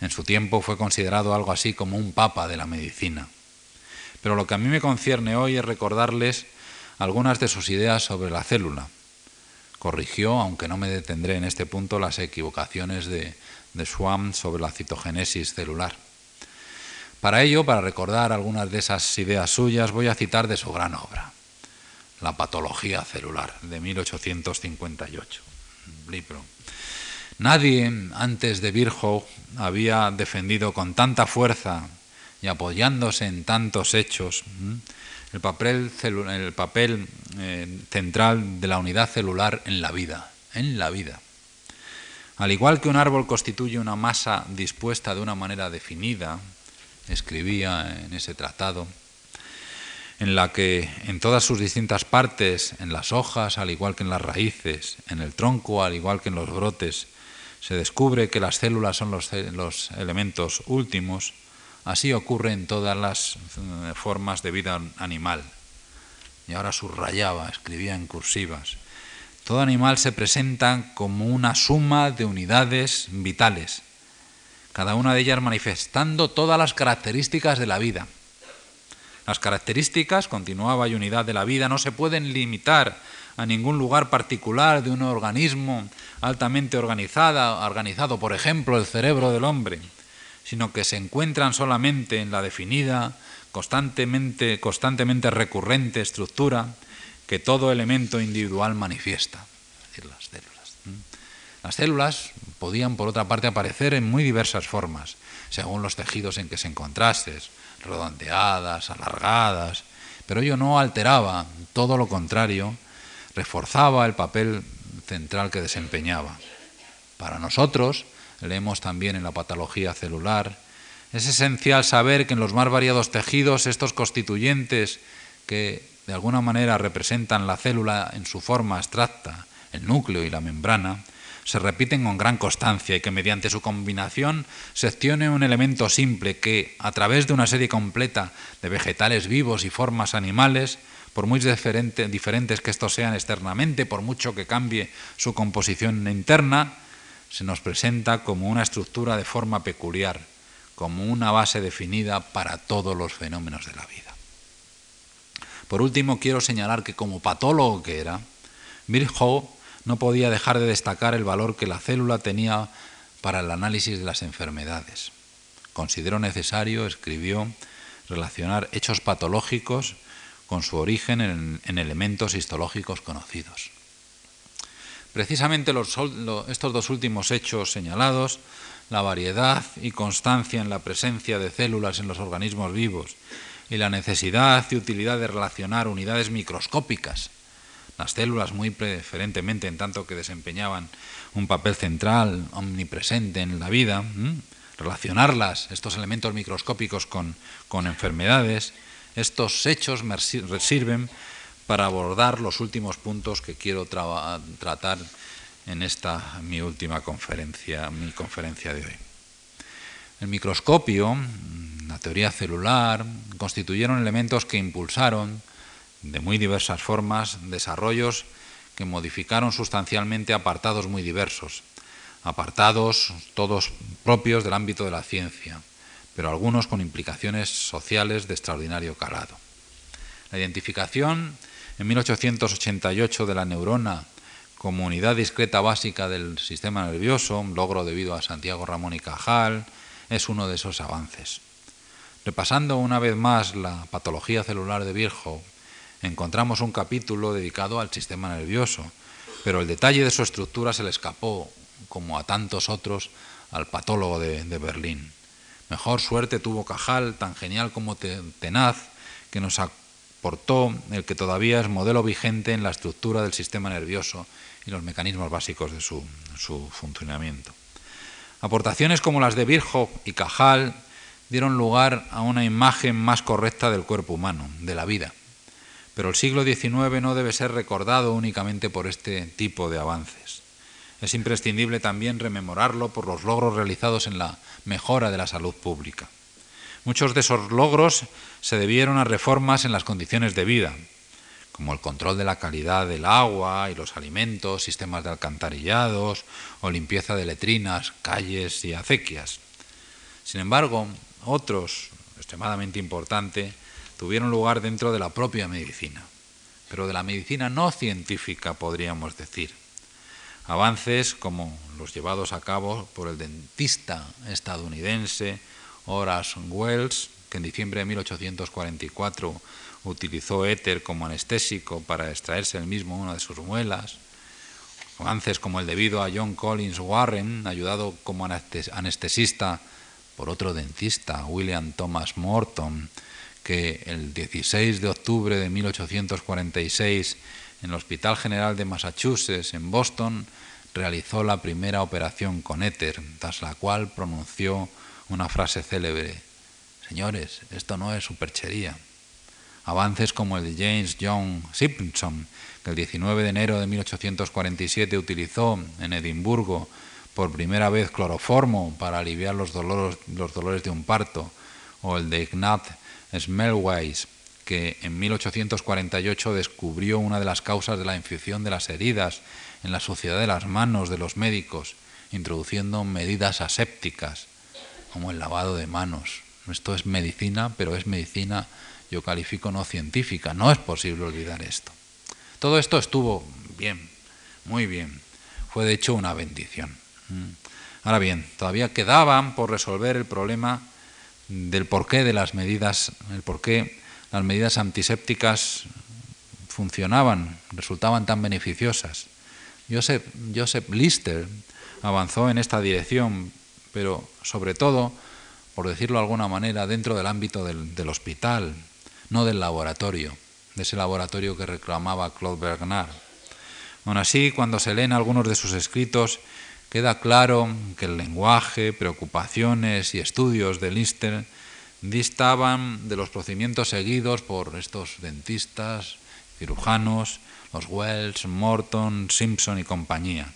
En su tiempo fue considerado algo así como un papa de la medicina. Pero lo que a mí me concierne hoy es recordarles algunas de sus ideas sobre la célula. Corrigió, aunque no me detendré en este punto, las equivocaciones de, de Schwamm sobre la citogénesis celular. Para ello, para recordar algunas de esas ideas suyas, voy a citar de su gran obra, La patología celular, de 1858, libro. Nadie antes de Virchow había defendido con tanta fuerza y apoyándose en tantos hechos el papel, el papel eh, central de la unidad celular en la vida, en la vida. Al igual que un árbol constituye una masa dispuesta de una manera definida, escribía en ese tratado, en la que en todas sus distintas partes, en las hojas, al igual que en las raíces, en el tronco, al igual que en los brotes, se descubre que las células son los, los elementos últimos, Así ocurre en todas las eh, formas de vida animal. Y ahora subrayaba, escribía en cursivas. Todo animal se presenta como una suma de unidades vitales, cada una de ellas manifestando todas las características de la vida. Las características, continuaba y unidad de la vida, no se pueden limitar a ningún lugar particular de un organismo altamente organizada, organizado, por ejemplo, el cerebro del hombre sino que se encuentran solamente en la definida, constantemente, constantemente recurrente estructura que todo elemento individual manifiesta, es decir, las células. Las células podían, por otra parte, aparecer en muy diversas formas, según los tejidos en que se encontrasen, redondeadas, alargadas, pero ello no alteraba, todo lo contrario, reforzaba el papel central que desempeñaba. Para nosotros, leemos también en la patología celular. Es esencial saber que en los más variados tejidos estos constituyentes que de alguna manera representan la célula en su forma abstracta, el núcleo y la membrana, se repiten con gran constancia y que mediante su combinación se obtiene un elemento simple que, a través de una serie completa de vegetales vivos y formas animales, por muy diferentes que estos sean externamente, por mucho que cambie su composición interna, se nos presenta como una estructura de forma peculiar, como una base definida para todos los fenómenos de la vida. Por último, quiero señalar que como patólogo que era, Virchow no podía dejar de destacar el valor que la célula tenía para el análisis de las enfermedades. Consideró necesario, escribió, relacionar hechos patológicos con su origen en, en elementos histológicos conocidos. Precisamente estos dos últimos hechos señalados, la variedad y constancia en la presencia de células en los organismos vivos y la necesidad y utilidad de relacionar unidades microscópicas, las células muy preferentemente en tanto que desempeñaban un papel central, omnipresente en la vida, relacionarlas, estos elementos microscópicos con, con enfermedades, estos hechos sirven para abordar los últimos puntos que quiero tratar en esta mi última conferencia, mi conferencia de hoy. El microscopio, la teoría celular, constituyeron elementos que impulsaron de muy diversas formas desarrollos que modificaron sustancialmente apartados muy diversos, apartados todos propios del ámbito de la ciencia, pero algunos con implicaciones sociales de extraordinario calado. La identificación en 1888 de la neurona como unidad discreta básica del sistema nervioso, un logro debido a Santiago Ramón y Cajal, es uno de esos avances. Repasando una vez más la patología celular de Virchow, encontramos un capítulo dedicado al sistema nervioso, pero el detalle de su estructura se le escapó, como a tantos otros, al patólogo de, de Berlín. Mejor suerte tuvo Cajal, tan genial como tenaz, que nos portó el que todavía es modelo vigente en la estructura del sistema nervioso y los mecanismos básicos de su, funcionamiento. Aportaciones como las de Virchow y Cajal dieron lugar a una imagen más correcta del cuerpo humano, de la vida. Pero el siglo XIX no debe ser recordado únicamente por este tipo de avances. Es imprescindible también rememorarlo por los logros realizados en la mejora de la salud pública. Muchos de esos logros se debieron a reformas en las condiciones de vida, como el control de la calidad del agua y los alimentos, sistemas de alcantarillados o limpieza de letrinas, calles y acequias. Sin embargo, otros, extremadamente importantes, tuvieron lugar dentro de la propia medicina, pero de la medicina no científica, podríamos decir. Avances como los llevados a cabo por el dentista estadounidense Horace Wells, que en diciembre de 1844 utilizó éter como anestésico para extraerse el mismo una de sus muelas, avances como el debido a John Collins Warren, ayudado como anestesista por otro dentista, William Thomas Morton, que el 16 de octubre de 1846 en el Hospital General de Massachusetts, en Boston, realizó la primera operación con éter, tras la cual pronunció una frase célebre, Señores, esto no es superchería. Avances como el de James John Simpson, que el 19 de enero de 1847 utilizó en Edimburgo por primera vez cloroformo para aliviar los dolores, de un parto, o el de Ignat Smellweis, que en 1848 descubrió una de las causas de la infección de las heridas en la suciedad de las manos de los médicos, introduciendo medidas asépticas, como el lavado de manos. Esto es medicina, pero es medicina, yo califico no científica. No es posible olvidar esto. Todo esto estuvo bien, muy bien. Fue de hecho una bendición. Mm. Ahora bien, todavía quedaban por resolver el problema del porqué de las medidas, el porqué las medidas antisépticas funcionaban, resultaban tan beneficiosas. Joseph, Joseph Lister avanzó en esta dirección, pero sobre todo, por decirlo de alguna manera, dentro del ámbito del, hospital, no del laboratorio, de ese laboratorio que reclamaba Claude Bernard. Aún así, cuando se leen algunos de sus escritos, queda claro que el lenguaje, preocupaciones y estudios de Lister distaban de los procedimientos seguidos por estos dentistas, cirujanos, los Wells, Morton, Simpson y compañía.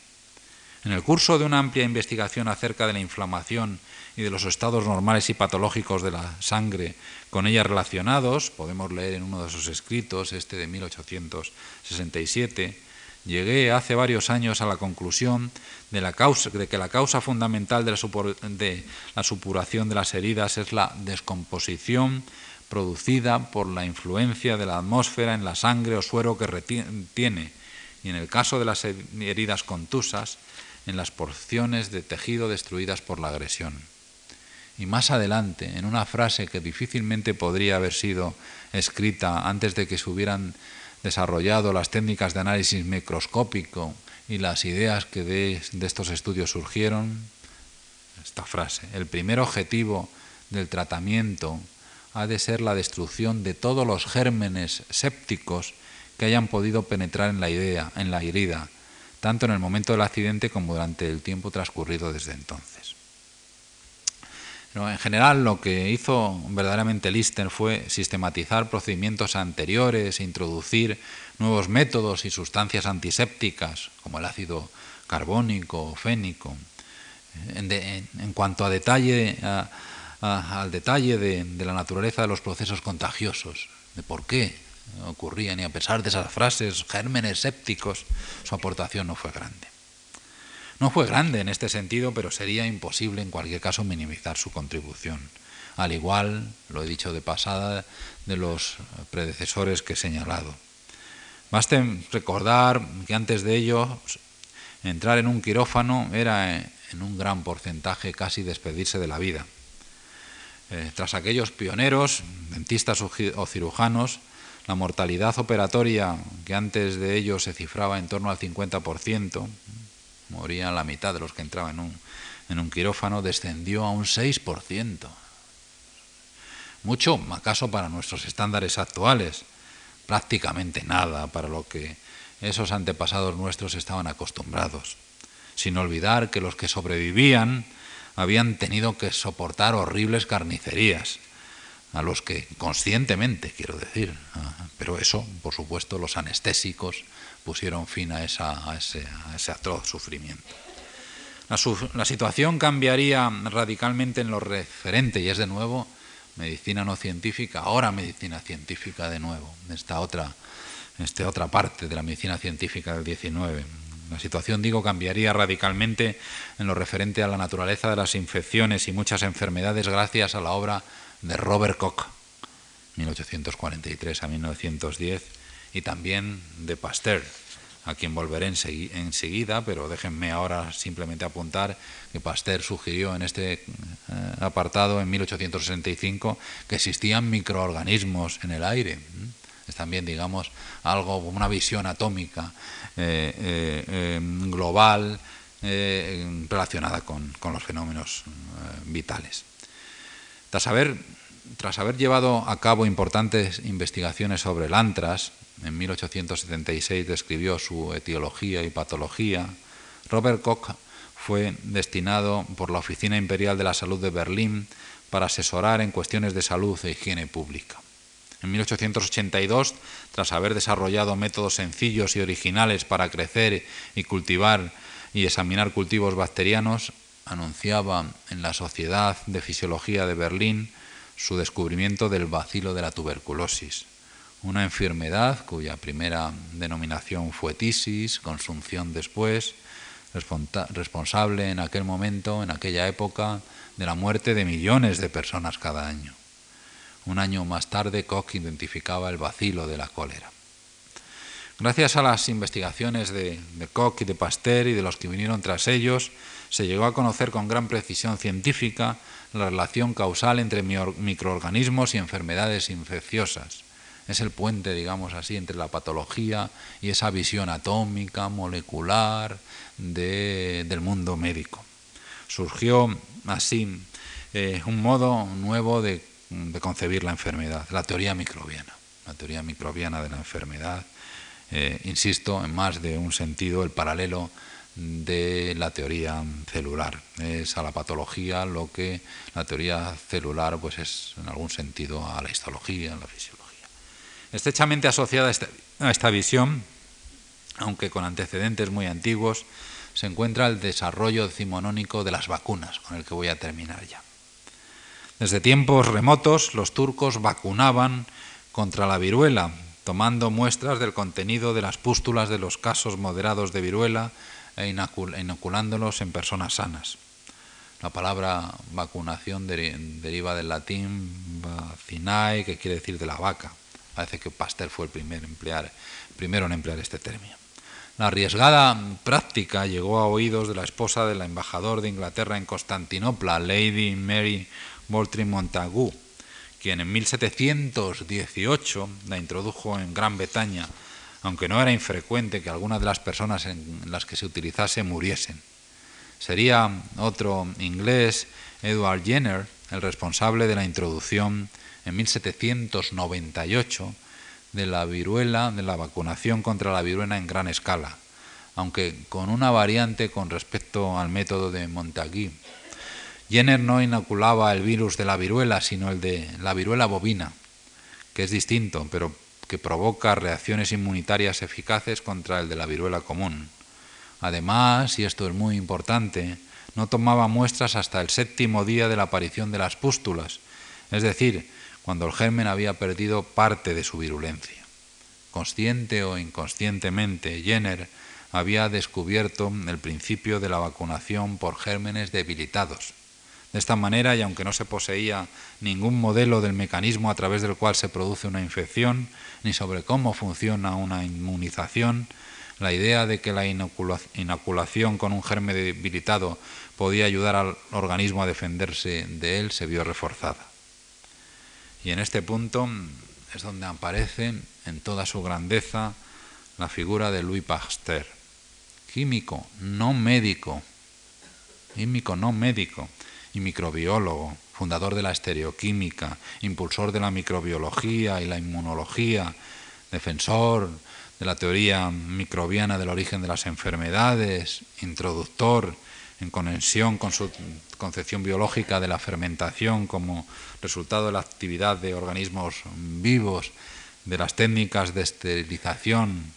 En el curso de una amplia investigación acerca de la inflamación y de los estados normales y patológicos de la sangre con ella relacionados, podemos leer en uno de sus escritos, este de 1867, llegué hace varios años a la conclusión de, la causa, de que la causa fundamental de la, de la supuración de las heridas es la descomposición producida por la influencia de la atmósfera en la sangre o suero que retiene, y en el caso de las heridas contusas, en las porciones de tejido destruidas por la agresión. Y más adelante, en una frase que difícilmente podría haber sido escrita antes de que se hubieran desarrollado las técnicas de análisis microscópico y las ideas que de, estos estudios surgieron, esta frase, el primer objetivo del tratamiento ha de ser la destrucción de todos los gérmenes sépticos que hayan podido penetrar en la idea, en la herida, tanto en el momento del accidente como durante el tiempo transcurrido desde entonces en general lo que hizo verdaderamente Lister fue sistematizar procedimientos anteriores, introducir nuevos métodos y sustancias antisépticas como el ácido carbónico o fénico. En, cuanto a detalle, al detalle de, de la naturaleza de los procesos contagiosos, de por qué ocurrían y a pesar de esas frases, gérmenes sépticos, su aportación no fue grande. No fue grande en este sentido, pero sería imposible en cualquier caso minimizar su contribución. Al igual, lo he dicho de pasada, de los predecesores que he señalado. Baste recordar que antes de ello entrar en un quirófano era en un gran porcentaje casi despedirse de la vida. Eh, tras aquellos pioneros, dentistas o cirujanos, la mortalidad operatoria, que antes de ello se cifraba en torno al 50%, morían la mitad de los que entraban en un, en un quirófano, descendió a un 6%. Mucho, acaso para nuestros estándares actuales, prácticamente nada para lo que esos antepasados nuestros estaban acostumbrados. Sin olvidar que los que sobrevivían habían tenido que soportar horribles carnicerías, a los que conscientemente, quiero decir, pero eso, por supuesto, los anestésicos pusieron fin a, ese, atroz sufrimiento. La, situación cambiaría radicalmente en lo referente, y es de nuevo medicina no científica, ahora medicina científica de nuevo, esta otra, esta otra parte de la medicina científica del 19. La situación, digo, cambiaría radicalmente en lo referente a la naturaleza de las infecciones y muchas enfermedades gracias a la obra de Robert Koch, 1843 a 1910, y también de Pasteur, a quien volveré enseguida, pero déjenme ahora simplemente apuntar que Pasteur sugirió en este eh, apartado en 1865 que existían microorganismos en el aire. Es también, digamos, algo, una visión atómica eh, eh, global relacionada con, con, los fenómenos vitales. Tras haber, llevado a cabo importantes investigaciones sobre el antras, en 1876 describió su etiología y patología, Robert Koch fue destinado por la Oficina Imperial de la Salud de Berlín para asesorar en cuestiones de salud e higiene pública. En 1882, tras haber desarrollado métodos sencillos y originales para crecer y cultivar y examinar cultivos bacterianos, anunciaba en la Sociedad de Fisiología de Berlín su descubrimiento del bacilo de la tuberculosis, una enfermedad cuya primera denominación fue tisis, consunción después, responsable en aquel momento, en aquella época, de la muerte de millones de personas cada año. Un año más tarde, Koch identificaba el vacilo de la cólera. Gracias a las investigaciones de Koch y de Pasteur y de los que vinieron tras ellos, se llegó a conocer con gran precisión científica la relación causal entre microorganismos y enfermedades infecciosas es el puente, digamos así, entre la patología y esa visión atómica, molecular del mundo médico. Surgió así eh, un modo nuevo de, concebir la enfermedad, la teoría microbiana, la teoría microbiana de la enfermedad. Eh, insisto, en más de un sentido, el paralelo de la teoría celular. Es a la patología lo que la teoría celular pues es en algún sentido a la histología, a la fisiología. Estrechamente asociada a esta, visión, aunque con antecedentes muy antiguos, se encuentra el desarrollo decimonónico de las vacunas, con el que voy a terminar ya. Desde tiempos remotos, los turcos vacunaban contra la viruela, tomando muestras del contenido de las pústulas de los casos moderados de viruela inoculándolos en personas sanas. La palabra vacunación deriva del latín vacinae, que quiere decir de la vaca. Parece que Pasteur fue el primer emplear, primero en emplear este término. La arriesgada práctica llegó a oídos de la esposa del embajador de Inglaterra en Constantinopla, Lady Mary Moultrie Montagu, quien en 1718 la introdujo en Gran Bretaña, aunque no era infrecuente que algunas de las personas en las que se utilizase muriesen. Sería otro inglés, Edward Jenner, el responsable de la introducción en 1798 de la viruela, de la vacunación contra la viruela en gran escala, aunque con una variante con respecto al método de Montagu. Jenner no inoculaba el virus de la viruela, sino el de la viruela bovina, que es distinto, pero que provoca reacciones inmunitarias eficaces contra el de la viruela común. Además, y esto es muy importante, no tomaba muestras hasta el séptimo día de la aparición de las pústulas, es decir, cuando el germen había perdido parte de su virulencia. Consciente o inconscientemente, Jenner había descubierto el principio de la vacunación por gérmenes debilitados. De esta manera, y aunque no se poseía ningún modelo del mecanismo a través del cual se produce una infección, ni sobre cómo funciona una inmunización, la idea de que la inoculación con un germen debilitado podía ayudar al organismo a defenderse de él se vio reforzada. Y en este punto es donde aparece en toda su grandeza la figura de Louis Pasteur, químico, no médico, químico, no médico, y microbiólogo, fundador de la estereoquímica, impulsor de la microbiología y la inmunología, defensor de la teoría microbiana del origen de las enfermedades, introductor en conexión con su concepción biológica de la fermentación como resultado de la actividad de organismos vivos, de las técnicas de esterilización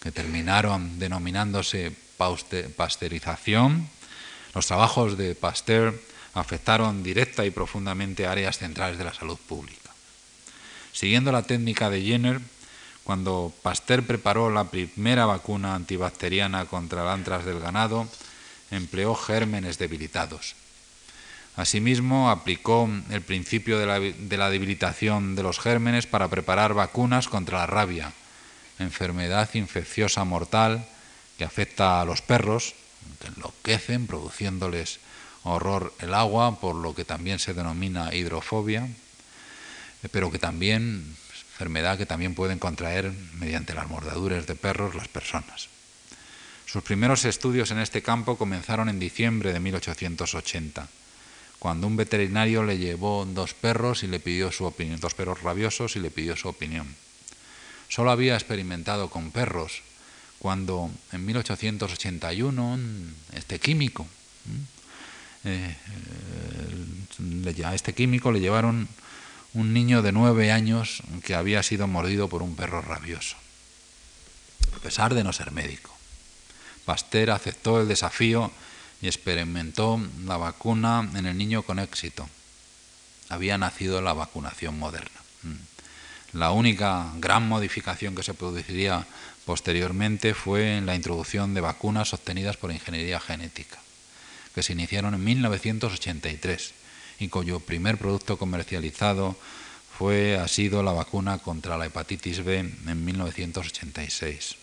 que terminaron denominándose pasteurización, los trabajos de Pasteur afectaron directa y profundamente áreas centrales de la salud pública. Siguiendo la técnica de Jenner, cuando Pasteur preparó la primera vacuna antibacteriana contra el antras del ganado, empleó gérmenes debilitados. Asimismo, aplicó el principio de la, debilitación de los gérmenes para preparar vacunas contra la rabia, enfermedad infecciosa mortal que afecta a los perros, que enloquecen produciéndoles horror el agua, por lo que también se denomina hidrofobia, pero que también, enfermedad que también pueden contraer mediante las mordaduras de perros las personas. Sus primeros estudios en este campo comenzaron en diciembre de 1880 cuando un veterinario le llevó dos perros y le pidió su opinión, dos perros rabiosos y le pidió su opinión. Solo había experimentado con perros cuando en 1881 este químico, eh, eh, a este químico le llevaron un niño de nueve años que había sido mordido por un perro rabioso, a pesar de no ser médico. Pasteur aceptó el desafío y experimentó la vacuna en el niño con éxito. Había nacido la vacunación moderna. Mm. La única gran modificación que se produciría posteriormente fue la introducción de vacunas obtenidas por ingeniería genética, que se iniciaron en 1983 y cuyo primer producto comercializado fue, ha sido la vacuna contra la hepatitis B en 1986.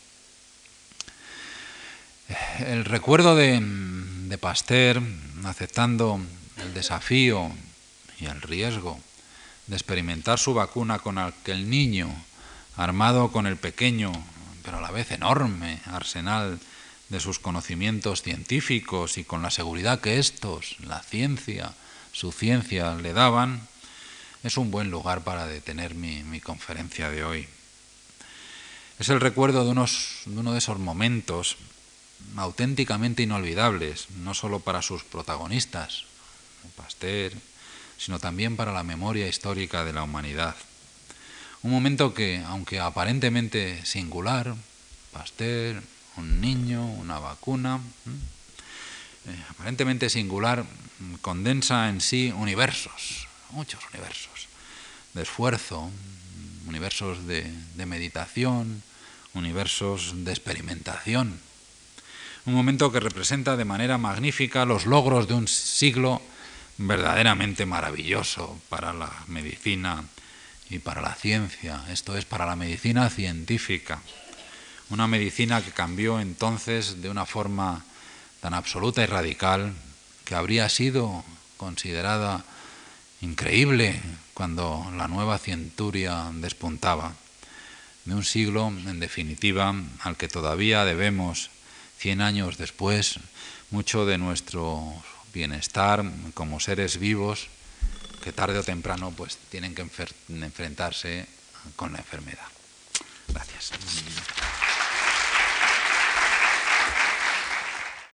El recuerdo de, de Pasteur, aceptando el desafío y el riesgo de experimentar su vacuna con aquel niño, armado con el pequeño, pero a la vez enorme arsenal de sus conocimientos científicos y con la seguridad que estos, la ciencia, su ciencia le daban, es un buen lugar para detener mi, mi conferencia de hoy. Es el recuerdo de, unos, de uno de esos momentos auténticamente inolvidables, no solo para sus protagonistas, Pasteur, sino también para la memoria histórica de la humanidad. Un momento que, aunque aparentemente singular, Pasteur, un niño, una vacuna, eh, aparentemente singular, condensa en sí universos, muchos universos, de esfuerzo, universos de meditación, universos de experimentación. Un momento que representa de manera magnífica los logros de un siglo verdaderamente maravilloso para la medicina y para la ciencia, esto es para la medicina científica, una medicina que cambió entonces de una forma tan absoluta y radical que habría sido considerada increíble cuando la nueva cienturia despuntaba, de un siglo, en definitiva, al que todavía debemos 100 años después, mucho de nuestro bienestar como seres vivos que tarde o temprano pues tienen que enfrentarse con la enfermedad. Gracias.